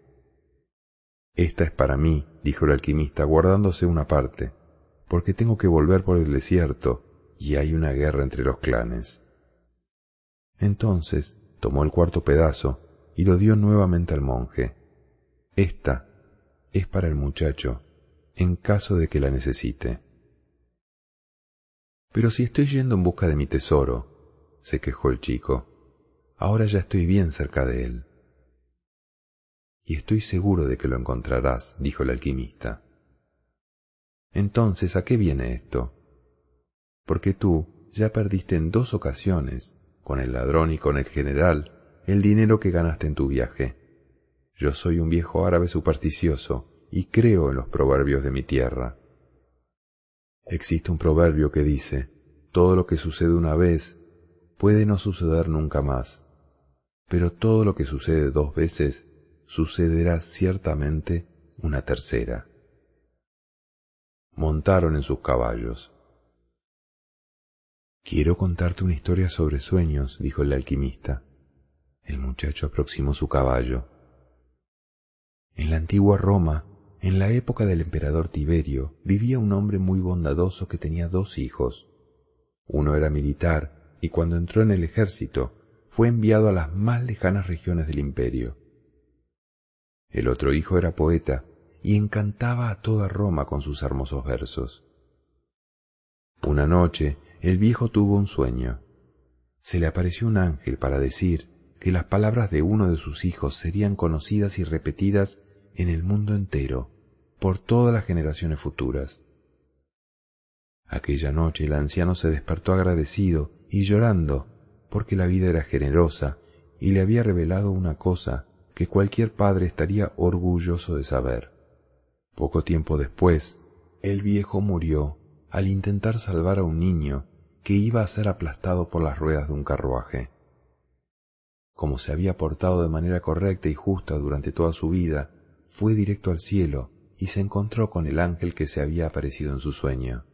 Esta es para mí, dijo el alquimista, guardándose una parte, porque tengo que volver por el desierto y hay una guerra entre los clanes. Entonces tomó el cuarto pedazo y lo dio nuevamente al monje. Esta es para el muchacho, en caso de que la necesite. Pero si estoy yendo en busca de mi tesoro, se quejó el chico, ahora ya estoy bien cerca de él. Y estoy seguro de que lo encontrarás, dijo el alquimista. Entonces, ¿a qué viene esto? Porque tú ya perdiste en dos ocasiones, con el ladrón y con el general, el dinero que ganaste en tu viaje. Yo soy un viejo árabe supersticioso y creo en los proverbios de mi tierra. Existe un proverbio que dice, todo lo que sucede una vez puede no suceder nunca más, pero todo lo que sucede dos veces sucederá ciertamente una tercera. Montaron en sus caballos. Quiero contarte una historia sobre sueños, dijo el alquimista. El muchacho aproximó su caballo. En la antigua Roma, en la época del emperador Tiberio, vivía un hombre muy bondadoso que tenía dos hijos. Uno era militar y cuando entró en el ejército fue enviado a las más lejanas regiones del imperio. El otro hijo era poeta y encantaba a toda Roma con sus hermosos versos. Una noche el viejo tuvo un sueño. Se le apareció un ángel para decir que las palabras de uno de sus hijos serían conocidas y repetidas en el mundo entero por todas las generaciones futuras. Aquella noche el anciano se despertó agradecido y llorando porque la vida era generosa y le había revelado una cosa que cualquier padre estaría orgulloso de saber. Poco tiempo después, el viejo murió al intentar salvar a un niño que iba a ser aplastado por las ruedas de un carruaje. Como se había portado de manera correcta y justa durante toda su vida, fue directo al cielo y se encontró con el ángel que se había aparecido en su sueño.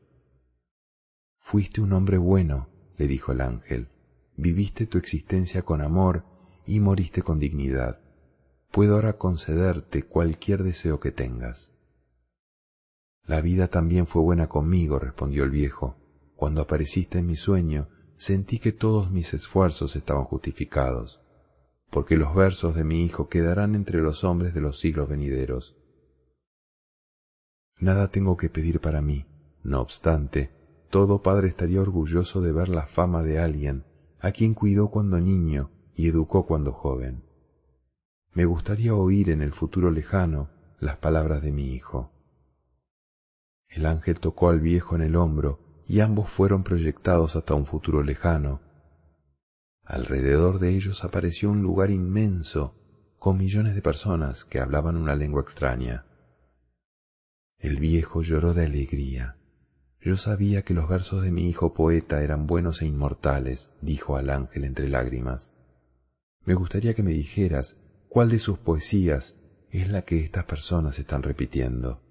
Fuiste un hombre bueno, le dijo el ángel, viviste tu existencia con amor y moriste con dignidad. Puedo ahora concederte cualquier deseo que tengas. La vida también fue buena conmigo, respondió el viejo. Cuando apareciste en mi sueño, sentí que todos mis esfuerzos estaban justificados, porque los versos de mi hijo quedarán entre los hombres de los siglos venideros. Nada tengo que pedir para mí. No obstante, todo padre estaría orgulloso de ver la fama de alguien a quien cuidó cuando niño y educó cuando joven. Me gustaría oír en el futuro lejano las palabras de mi hijo. El ángel tocó al viejo en el hombro y ambos fueron proyectados hasta un futuro lejano. Alrededor de ellos apareció un lugar inmenso con millones de personas que hablaban una lengua extraña. El viejo lloró de alegría. Yo sabía que los versos de mi hijo poeta eran buenos e inmortales, dijo al ángel entre lágrimas. Me gustaría que me dijeras cuál de sus poesías es la que estas personas están repitiendo.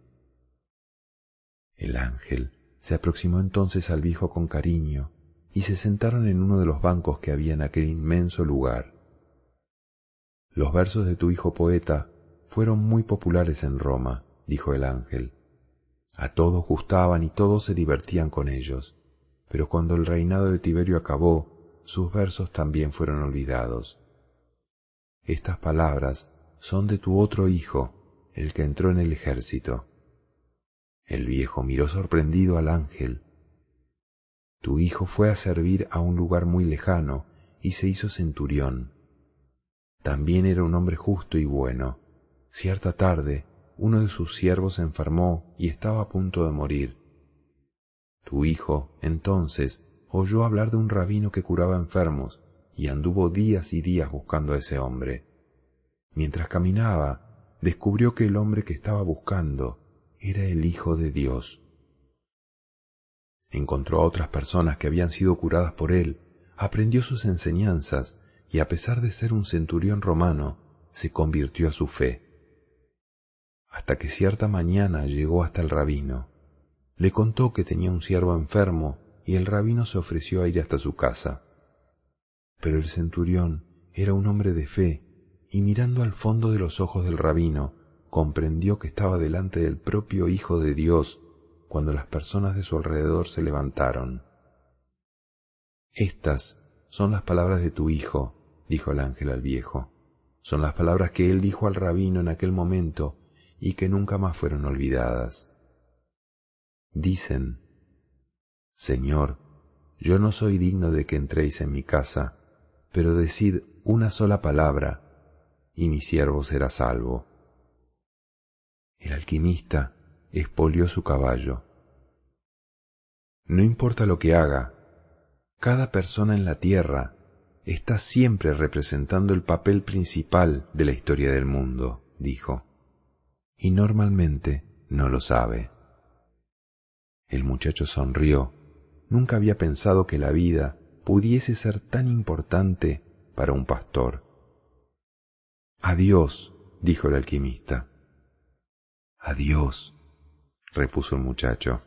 El ángel se aproximó entonces al viejo con cariño y se sentaron en uno de los bancos que había en aquel inmenso lugar. Los versos de tu hijo poeta fueron muy populares en Roma, dijo el ángel. A todos gustaban y todos se divertían con ellos, pero cuando el reinado de Tiberio acabó, sus versos también fueron olvidados. Estas palabras son de tu otro hijo, el que entró en el ejército. El viejo miró sorprendido al ángel. Tu hijo fue a servir a un lugar muy lejano y se hizo centurión. También era un hombre justo y bueno. Cierta tarde, uno de sus siervos se enfermó y estaba a punto de morir. Tu hijo, entonces, oyó hablar de un rabino que curaba enfermos y anduvo días y días buscando a ese hombre. Mientras caminaba, descubrió que el hombre que estaba buscando era el Hijo de Dios. Encontró a otras personas que habían sido curadas por él, aprendió sus enseñanzas y a pesar de ser un centurión romano, se convirtió a su fe hasta que cierta mañana llegó hasta el rabino. Le contó que tenía un siervo enfermo y el rabino se ofreció a ir hasta su casa. Pero el centurión era un hombre de fe y mirando al fondo de los ojos del rabino comprendió que estaba delante del propio Hijo de Dios cuando las personas de su alrededor se levantaron. Estas son las palabras de tu Hijo, dijo el ángel al viejo. Son las palabras que él dijo al rabino en aquel momento y que nunca más fueron olvidadas. Dicen, Señor, yo no soy digno de que entréis en mi casa, pero decid una sola palabra, y mi siervo será salvo. El alquimista expolió su caballo. No importa lo que haga, cada persona en la tierra está siempre representando el papel principal de la historia del mundo, dijo y normalmente no lo sabe. El muchacho sonrió. Nunca había pensado que la vida pudiese ser tan importante para un pastor. Adiós, dijo el alquimista. Adiós, repuso el muchacho.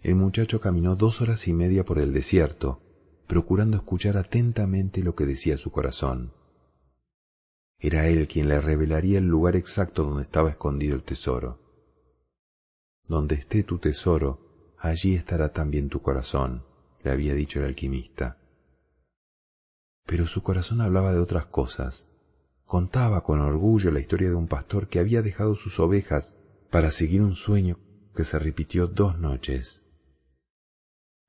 El muchacho caminó dos horas y media por el desierto, procurando escuchar atentamente lo que decía su corazón. Era él quien le revelaría el lugar exacto donde estaba escondido el tesoro. Donde esté tu tesoro, allí estará también tu corazón, le había dicho el alquimista. Pero su corazón hablaba de otras cosas. Contaba con orgullo la historia de un pastor que había dejado sus ovejas para seguir un sueño que se repitió dos noches.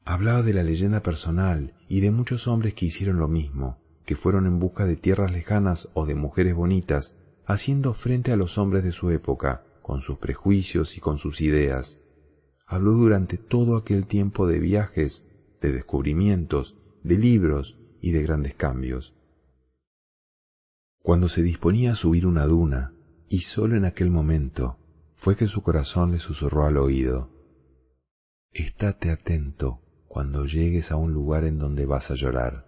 Hablaba de la leyenda personal y de muchos hombres que hicieron lo mismo, que fueron en busca de tierras lejanas o de mujeres bonitas, haciendo frente a los hombres de su época, con sus prejuicios y con sus ideas. Habló durante todo aquel tiempo de viajes, de descubrimientos, de libros y de grandes cambios. Cuando se disponía a subir una duna, y solo en aquel momento, fue que su corazón le susurró al oído, Estate atento cuando llegues a un lugar en donde vas a llorar,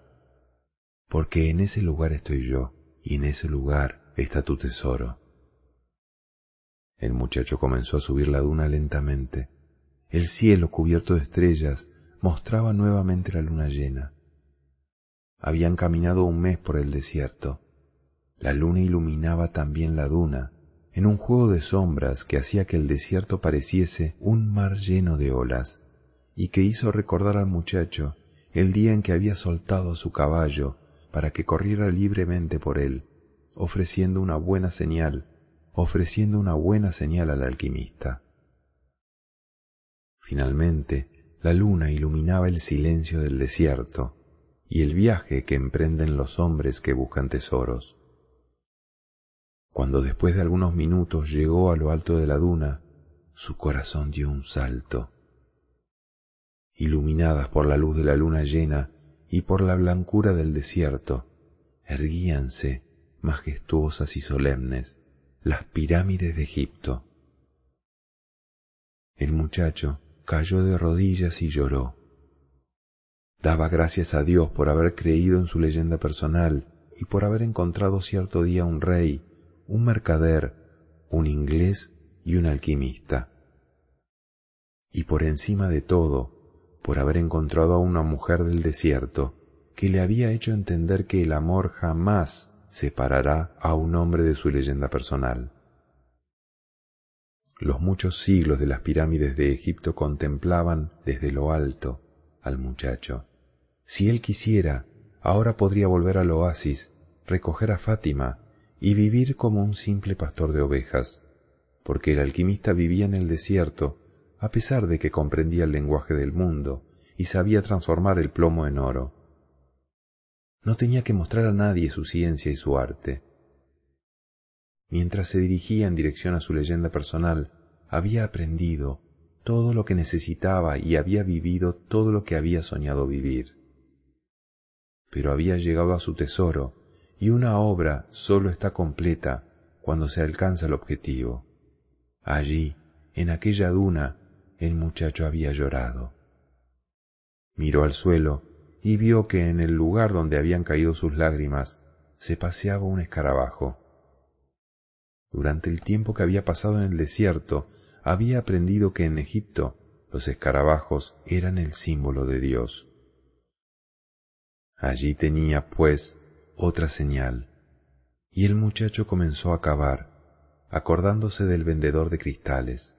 porque en ese lugar estoy yo, y en ese lugar está tu tesoro. El muchacho comenzó a subir la duna lentamente. El cielo cubierto de estrellas mostraba nuevamente la luna llena. Habían caminado un mes por el desierto. La luna iluminaba también la duna, en un juego de sombras que hacía que el desierto pareciese un mar lleno de olas, y que hizo recordar al muchacho el día en que había soltado su caballo para que corriera libremente por él, ofreciendo una buena señal ofreciendo una buena señal al alquimista. Finalmente, la luna iluminaba el silencio del desierto y el viaje que emprenden los hombres que buscan tesoros. Cuando después de algunos minutos llegó a lo alto de la duna, su corazón dio un salto. Iluminadas por la luz de la luna llena y por la blancura del desierto, erguíanse, majestuosas y solemnes, las pirámides de Egipto. El muchacho cayó de rodillas y lloró. Daba gracias a Dios por haber creído en su leyenda personal y por haber encontrado cierto día un rey, un mercader, un inglés y un alquimista. Y por encima de todo, por haber encontrado a una mujer del desierto que le había hecho entender que el amor jamás separará a un hombre de su leyenda personal. Los muchos siglos de las pirámides de Egipto contemplaban desde lo alto al muchacho. Si él quisiera, ahora podría volver al oasis, recoger a Fátima y vivir como un simple pastor de ovejas, porque el alquimista vivía en el desierto, a pesar de que comprendía el lenguaje del mundo y sabía transformar el plomo en oro. No tenía que mostrar a nadie su ciencia y su arte. Mientras se dirigía en dirección a su leyenda personal, había aprendido todo lo que necesitaba y había vivido todo lo que había soñado vivir. Pero había llegado a su tesoro, y una obra sólo está completa cuando se alcanza el objetivo. Allí, en aquella duna, el muchacho había llorado. Miró al suelo y vio que en el lugar donde habían caído sus lágrimas se paseaba un escarabajo. Durante el tiempo que había pasado en el desierto, había aprendido que en Egipto los escarabajos eran el símbolo de Dios. Allí tenía, pues, otra señal, y el muchacho comenzó a cavar, acordándose del vendedor de cristales.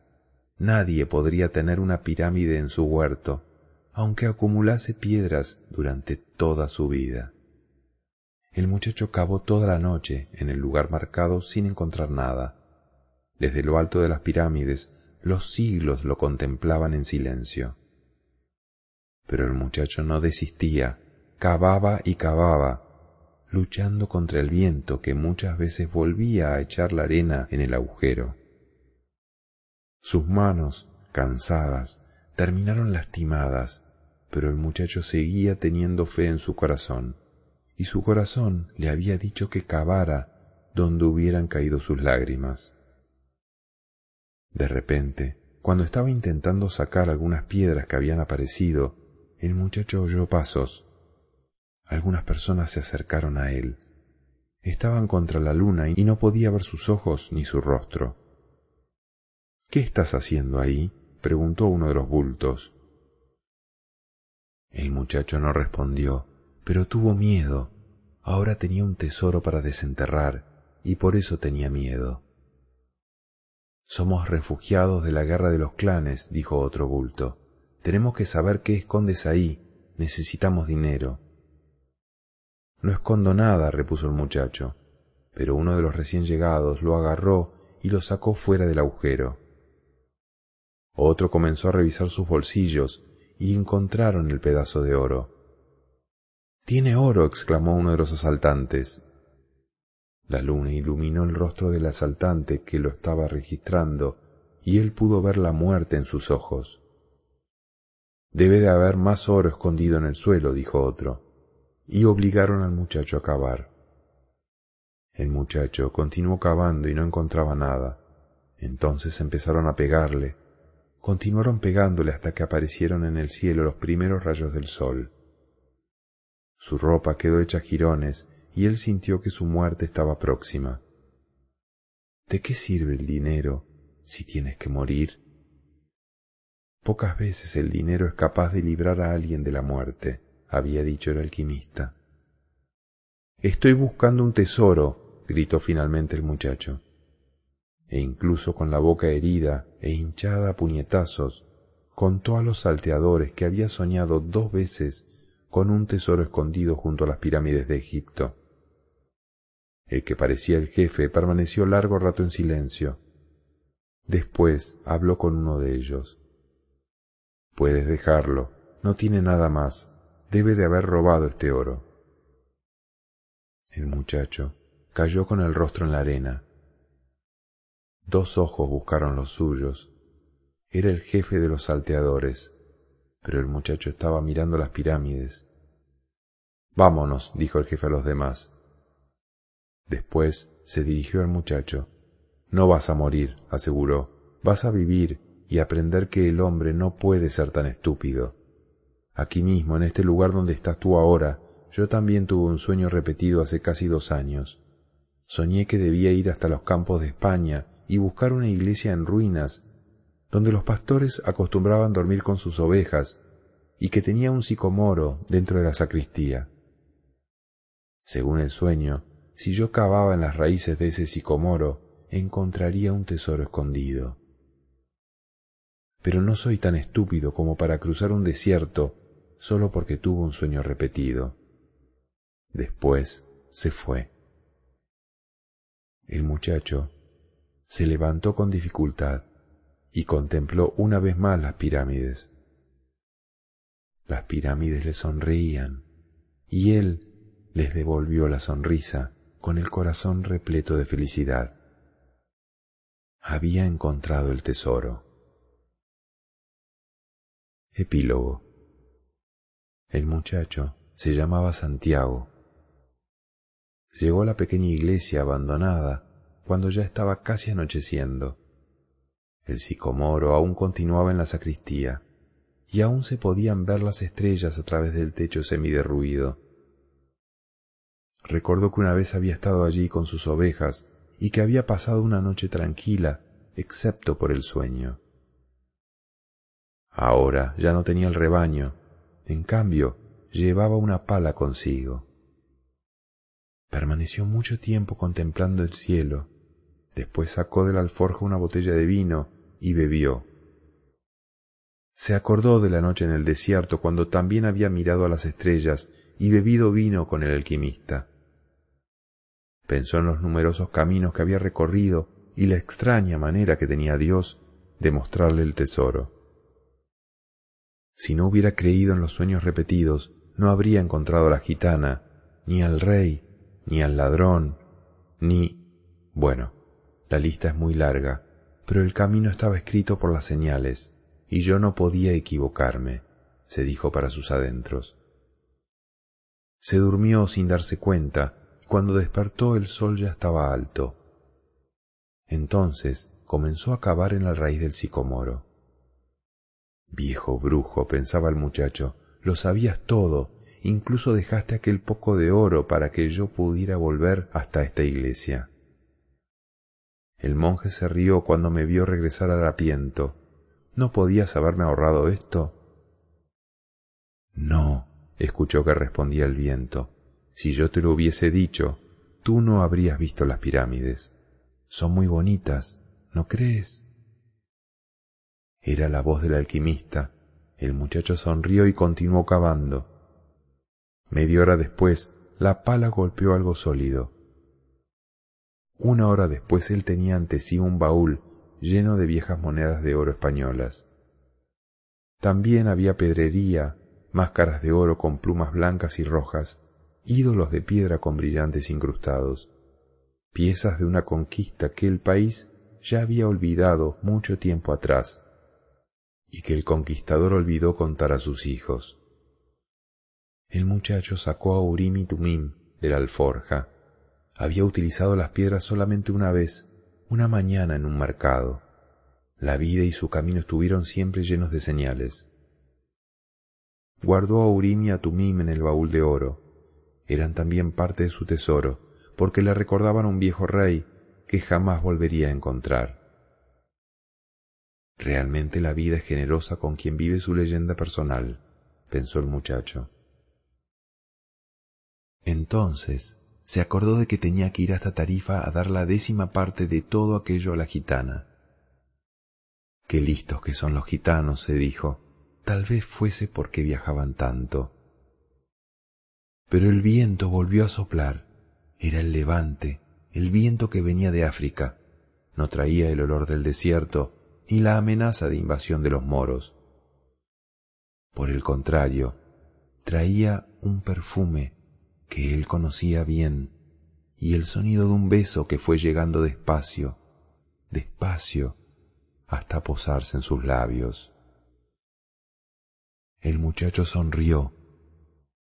Nadie podría tener una pirámide en su huerto, aunque acumulase piedras durante toda su vida. El muchacho cavó toda la noche en el lugar marcado sin encontrar nada. Desde lo alto de las pirámides, los siglos lo contemplaban en silencio. Pero el muchacho no desistía, cavaba y cavaba, luchando contra el viento que muchas veces volvía a echar la arena en el agujero. Sus manos, cansadas, terminaron lastimadas pero el muchacho seguía teniendo fe en su corazón, y su corazón le había dicho que cavara donde hubieran caído sus lágrimas. De repente, Cuando estaba intentando sacar algunas piedras que habían aparecido, el muchacho oyó pasos. Algunas personas se acercaron a él. Estaban contra la luna y no podía ver sus ojos ni su rostro. ¿Qué estás haciendo ahí? preguntó uno de los bultos. El muchacho no respondió, pero tuvo miedo. Ahora tenía un tesoro para desenterrar y por eso tenía miedo. Somos refugiados de la guerra de los clanes, dijo otro bulto. Tenemos que saber qué escondes ahí. Necesitamos dinero. No escondo nada, repuso el muchacho, pero uno de los recién llegados lo agarró y lo sacó fuera del agujero. Otro comenzó a revisar sus bolsillos y encontraron el pedazo de oro. Tiene oro, exclamó uno de los asaltantes. La luna iluminó el rostro del asaltante que lo estaba registrando y él pudo ver la muerte en sus ojos. Debe de haber más oro escondido en el suelo, dijo otro, y obligaron al muchacho a cavar. El muchacho continuó cavando y no encontraba nada. Entonces empezaron a pegarle. Continuaron pegándole hasta que aparecieron en el cielo los primeros rayos del sol. Su ropa quedó hecha jirones y él sintió que su muerte estaba próxima. ¿De qué sirve el dinero si tienes que morir? Pocas veces el dinero es capaz de librar a alguien de la muerte, había dicho el alquimista. Estoy buscando un tesoro, gritó finalmente el muchacho. E incluso con la boca herida e hinchada a puñetazos, contó a los salteadores que había soñado dos veces con un tesoro escondido junto a las pirámides de Egipto. El que parecía el jefe permaneció largo rato en silencio. Después habló con uno de ellos. Puedes dejarlo, no tiene nada más, debe de haber robado este oro. El muchacho cayó con el rostro en la arena. Dos ojos buscaron los suyos. Era el jefe de los salteadores, pero el muchacho estaba mirando las pirámides. Vámonos, dijo el jefe a los demás. Después se dirigió al muchacho. No vas a morir, aseguró. Vas a vivir y aprender que el hombre no puede ser tan estúpido. Aquí mismo, en este lugar donde estás tú ahora, yo también tuve un sueño repetido hace casi dos años. Soñé que debía ir hasta los campos de España y buscar una iglesia en ruinas, donde los pastores acostumbraban dormir con sus ovejas, y que tenía un sicomoro dentro de la sacristía. Según el sueño, si yo cavaba en las raíces de ese sicomoro, encontraría un tesoro escondido. Pero no soy tan estúpido como para cruzar un desierto solo porque tuvo un sueño repetido. Después se fue. El muchacho se levantó con dificultad y contempló una vez más las pirámides. Las pirámides le sonreían y él les devolvió la sonrisa con el corazón repleto de felicidad. Había encontrado el tesoro. Epílogo. El muchacho se llamaba Santiago. Llegó a la pequeña iglesia abandonada cuando ya estaba casi anocheciendo. El sicomoro aún continuaba en la sacristía y aún se podían ver las estrellas a través del techo semiderruido. Recordó que una vez había estado allí con sus ovejas y que había pasado una noche tranquila, excepto por el sueño. Ahora ya no tenía el rebaño, en cambio llevaba una pala consigo. Permaneció mucho tiempo contemplando el cielo, después sacó de la alforja una botella de vino y bebió. Se acordó de la noche en el desierto cuando también había mirado a las estrellas y bebido vino con el alquimista. Pensó en los numerosos caminos que había recorrido y la extraña manera que tenía Dios de mostrarle el tesoro. Si no hubiera creído en los sueños repetidos, no habría encontrado a la gitana, ni al rey, ni al ladrón, ni... Bueno, la lista es muy larga, pero el camino estaba escrito por las señales, y yo no podía equivocarme, se dijo para sus adentros. Se durmió sin darse cuenta, y cuando despertó el sol ya estaba alto. Entonces comenzó a cavar en la raíz del sicomoro. Viejo brujo, pensaba el muchacho, lo sabías todo, incluso dejaste aquel poco de oro para que yo pudiera volver hasta esta iglesia. El monje se rió cuando me vio regresar harapiento. ¿No podías haberme ahorrado esto? No, escuchó que respondía el viento. Si yo te lo hubiese dicho, tú no habrías visto las pirámides. Son muy bonitas, ¿no crees? Era la voz del alquimista. El muchacho sonrió y continuó cavando. Media hora después, la pala golpeó algo sólido. Una hora después él tenía ante sí un baúl lleno de viejas monedas de oro españolas. También había pedrería, máscaras de oro con plumas blancas y rojas, ídolos de piedra con brillantes incrustados, piezas de una conquista que el país ya había olvidado mucho tiempo atrás y que el conquistador olvidó contar a sus hijos. El muchacho sacó a Urim y Tumim de la alforja. Había utilizado las piedras solamente una vez, una mañana en un mercado. La vida y su camino estuvieron siempre llenos de señales. Guardó a Urim y a Tumim en el baúl de oro. Eran también parte de su tesoro, porque le recordaban a un viejo rey que jamás volvería a encontrar. Realmente la vida es generosa con quien vive su leyenda personal, pensó el muchacho. Entonces se acordó de que tenía que ir hasta Tarifa a dar la décima parte de todo aquello a la gitana. Qué listos que son los gitanos, se dijo. Tal vez fuese porque viajaban tanto. Pero el viento volvió a soplar. Era el levante, el viento que venía de África. No traía el olor del desierto, ni la amenaza de invasión de los moros. Por el contrario, traía un perfume que él conocía bien y el sonido de un beso que fue llegando despacio, despacio, hasta posarse en sus labios. El muchacho sonrió.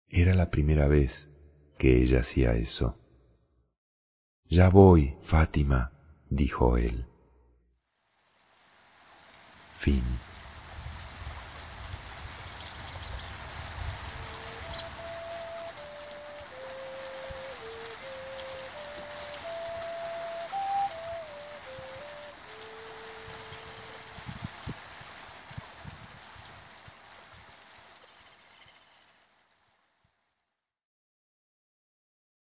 Era la primera vez que ella hacía eso. Ya voy, Fátima, dijo él. Fin.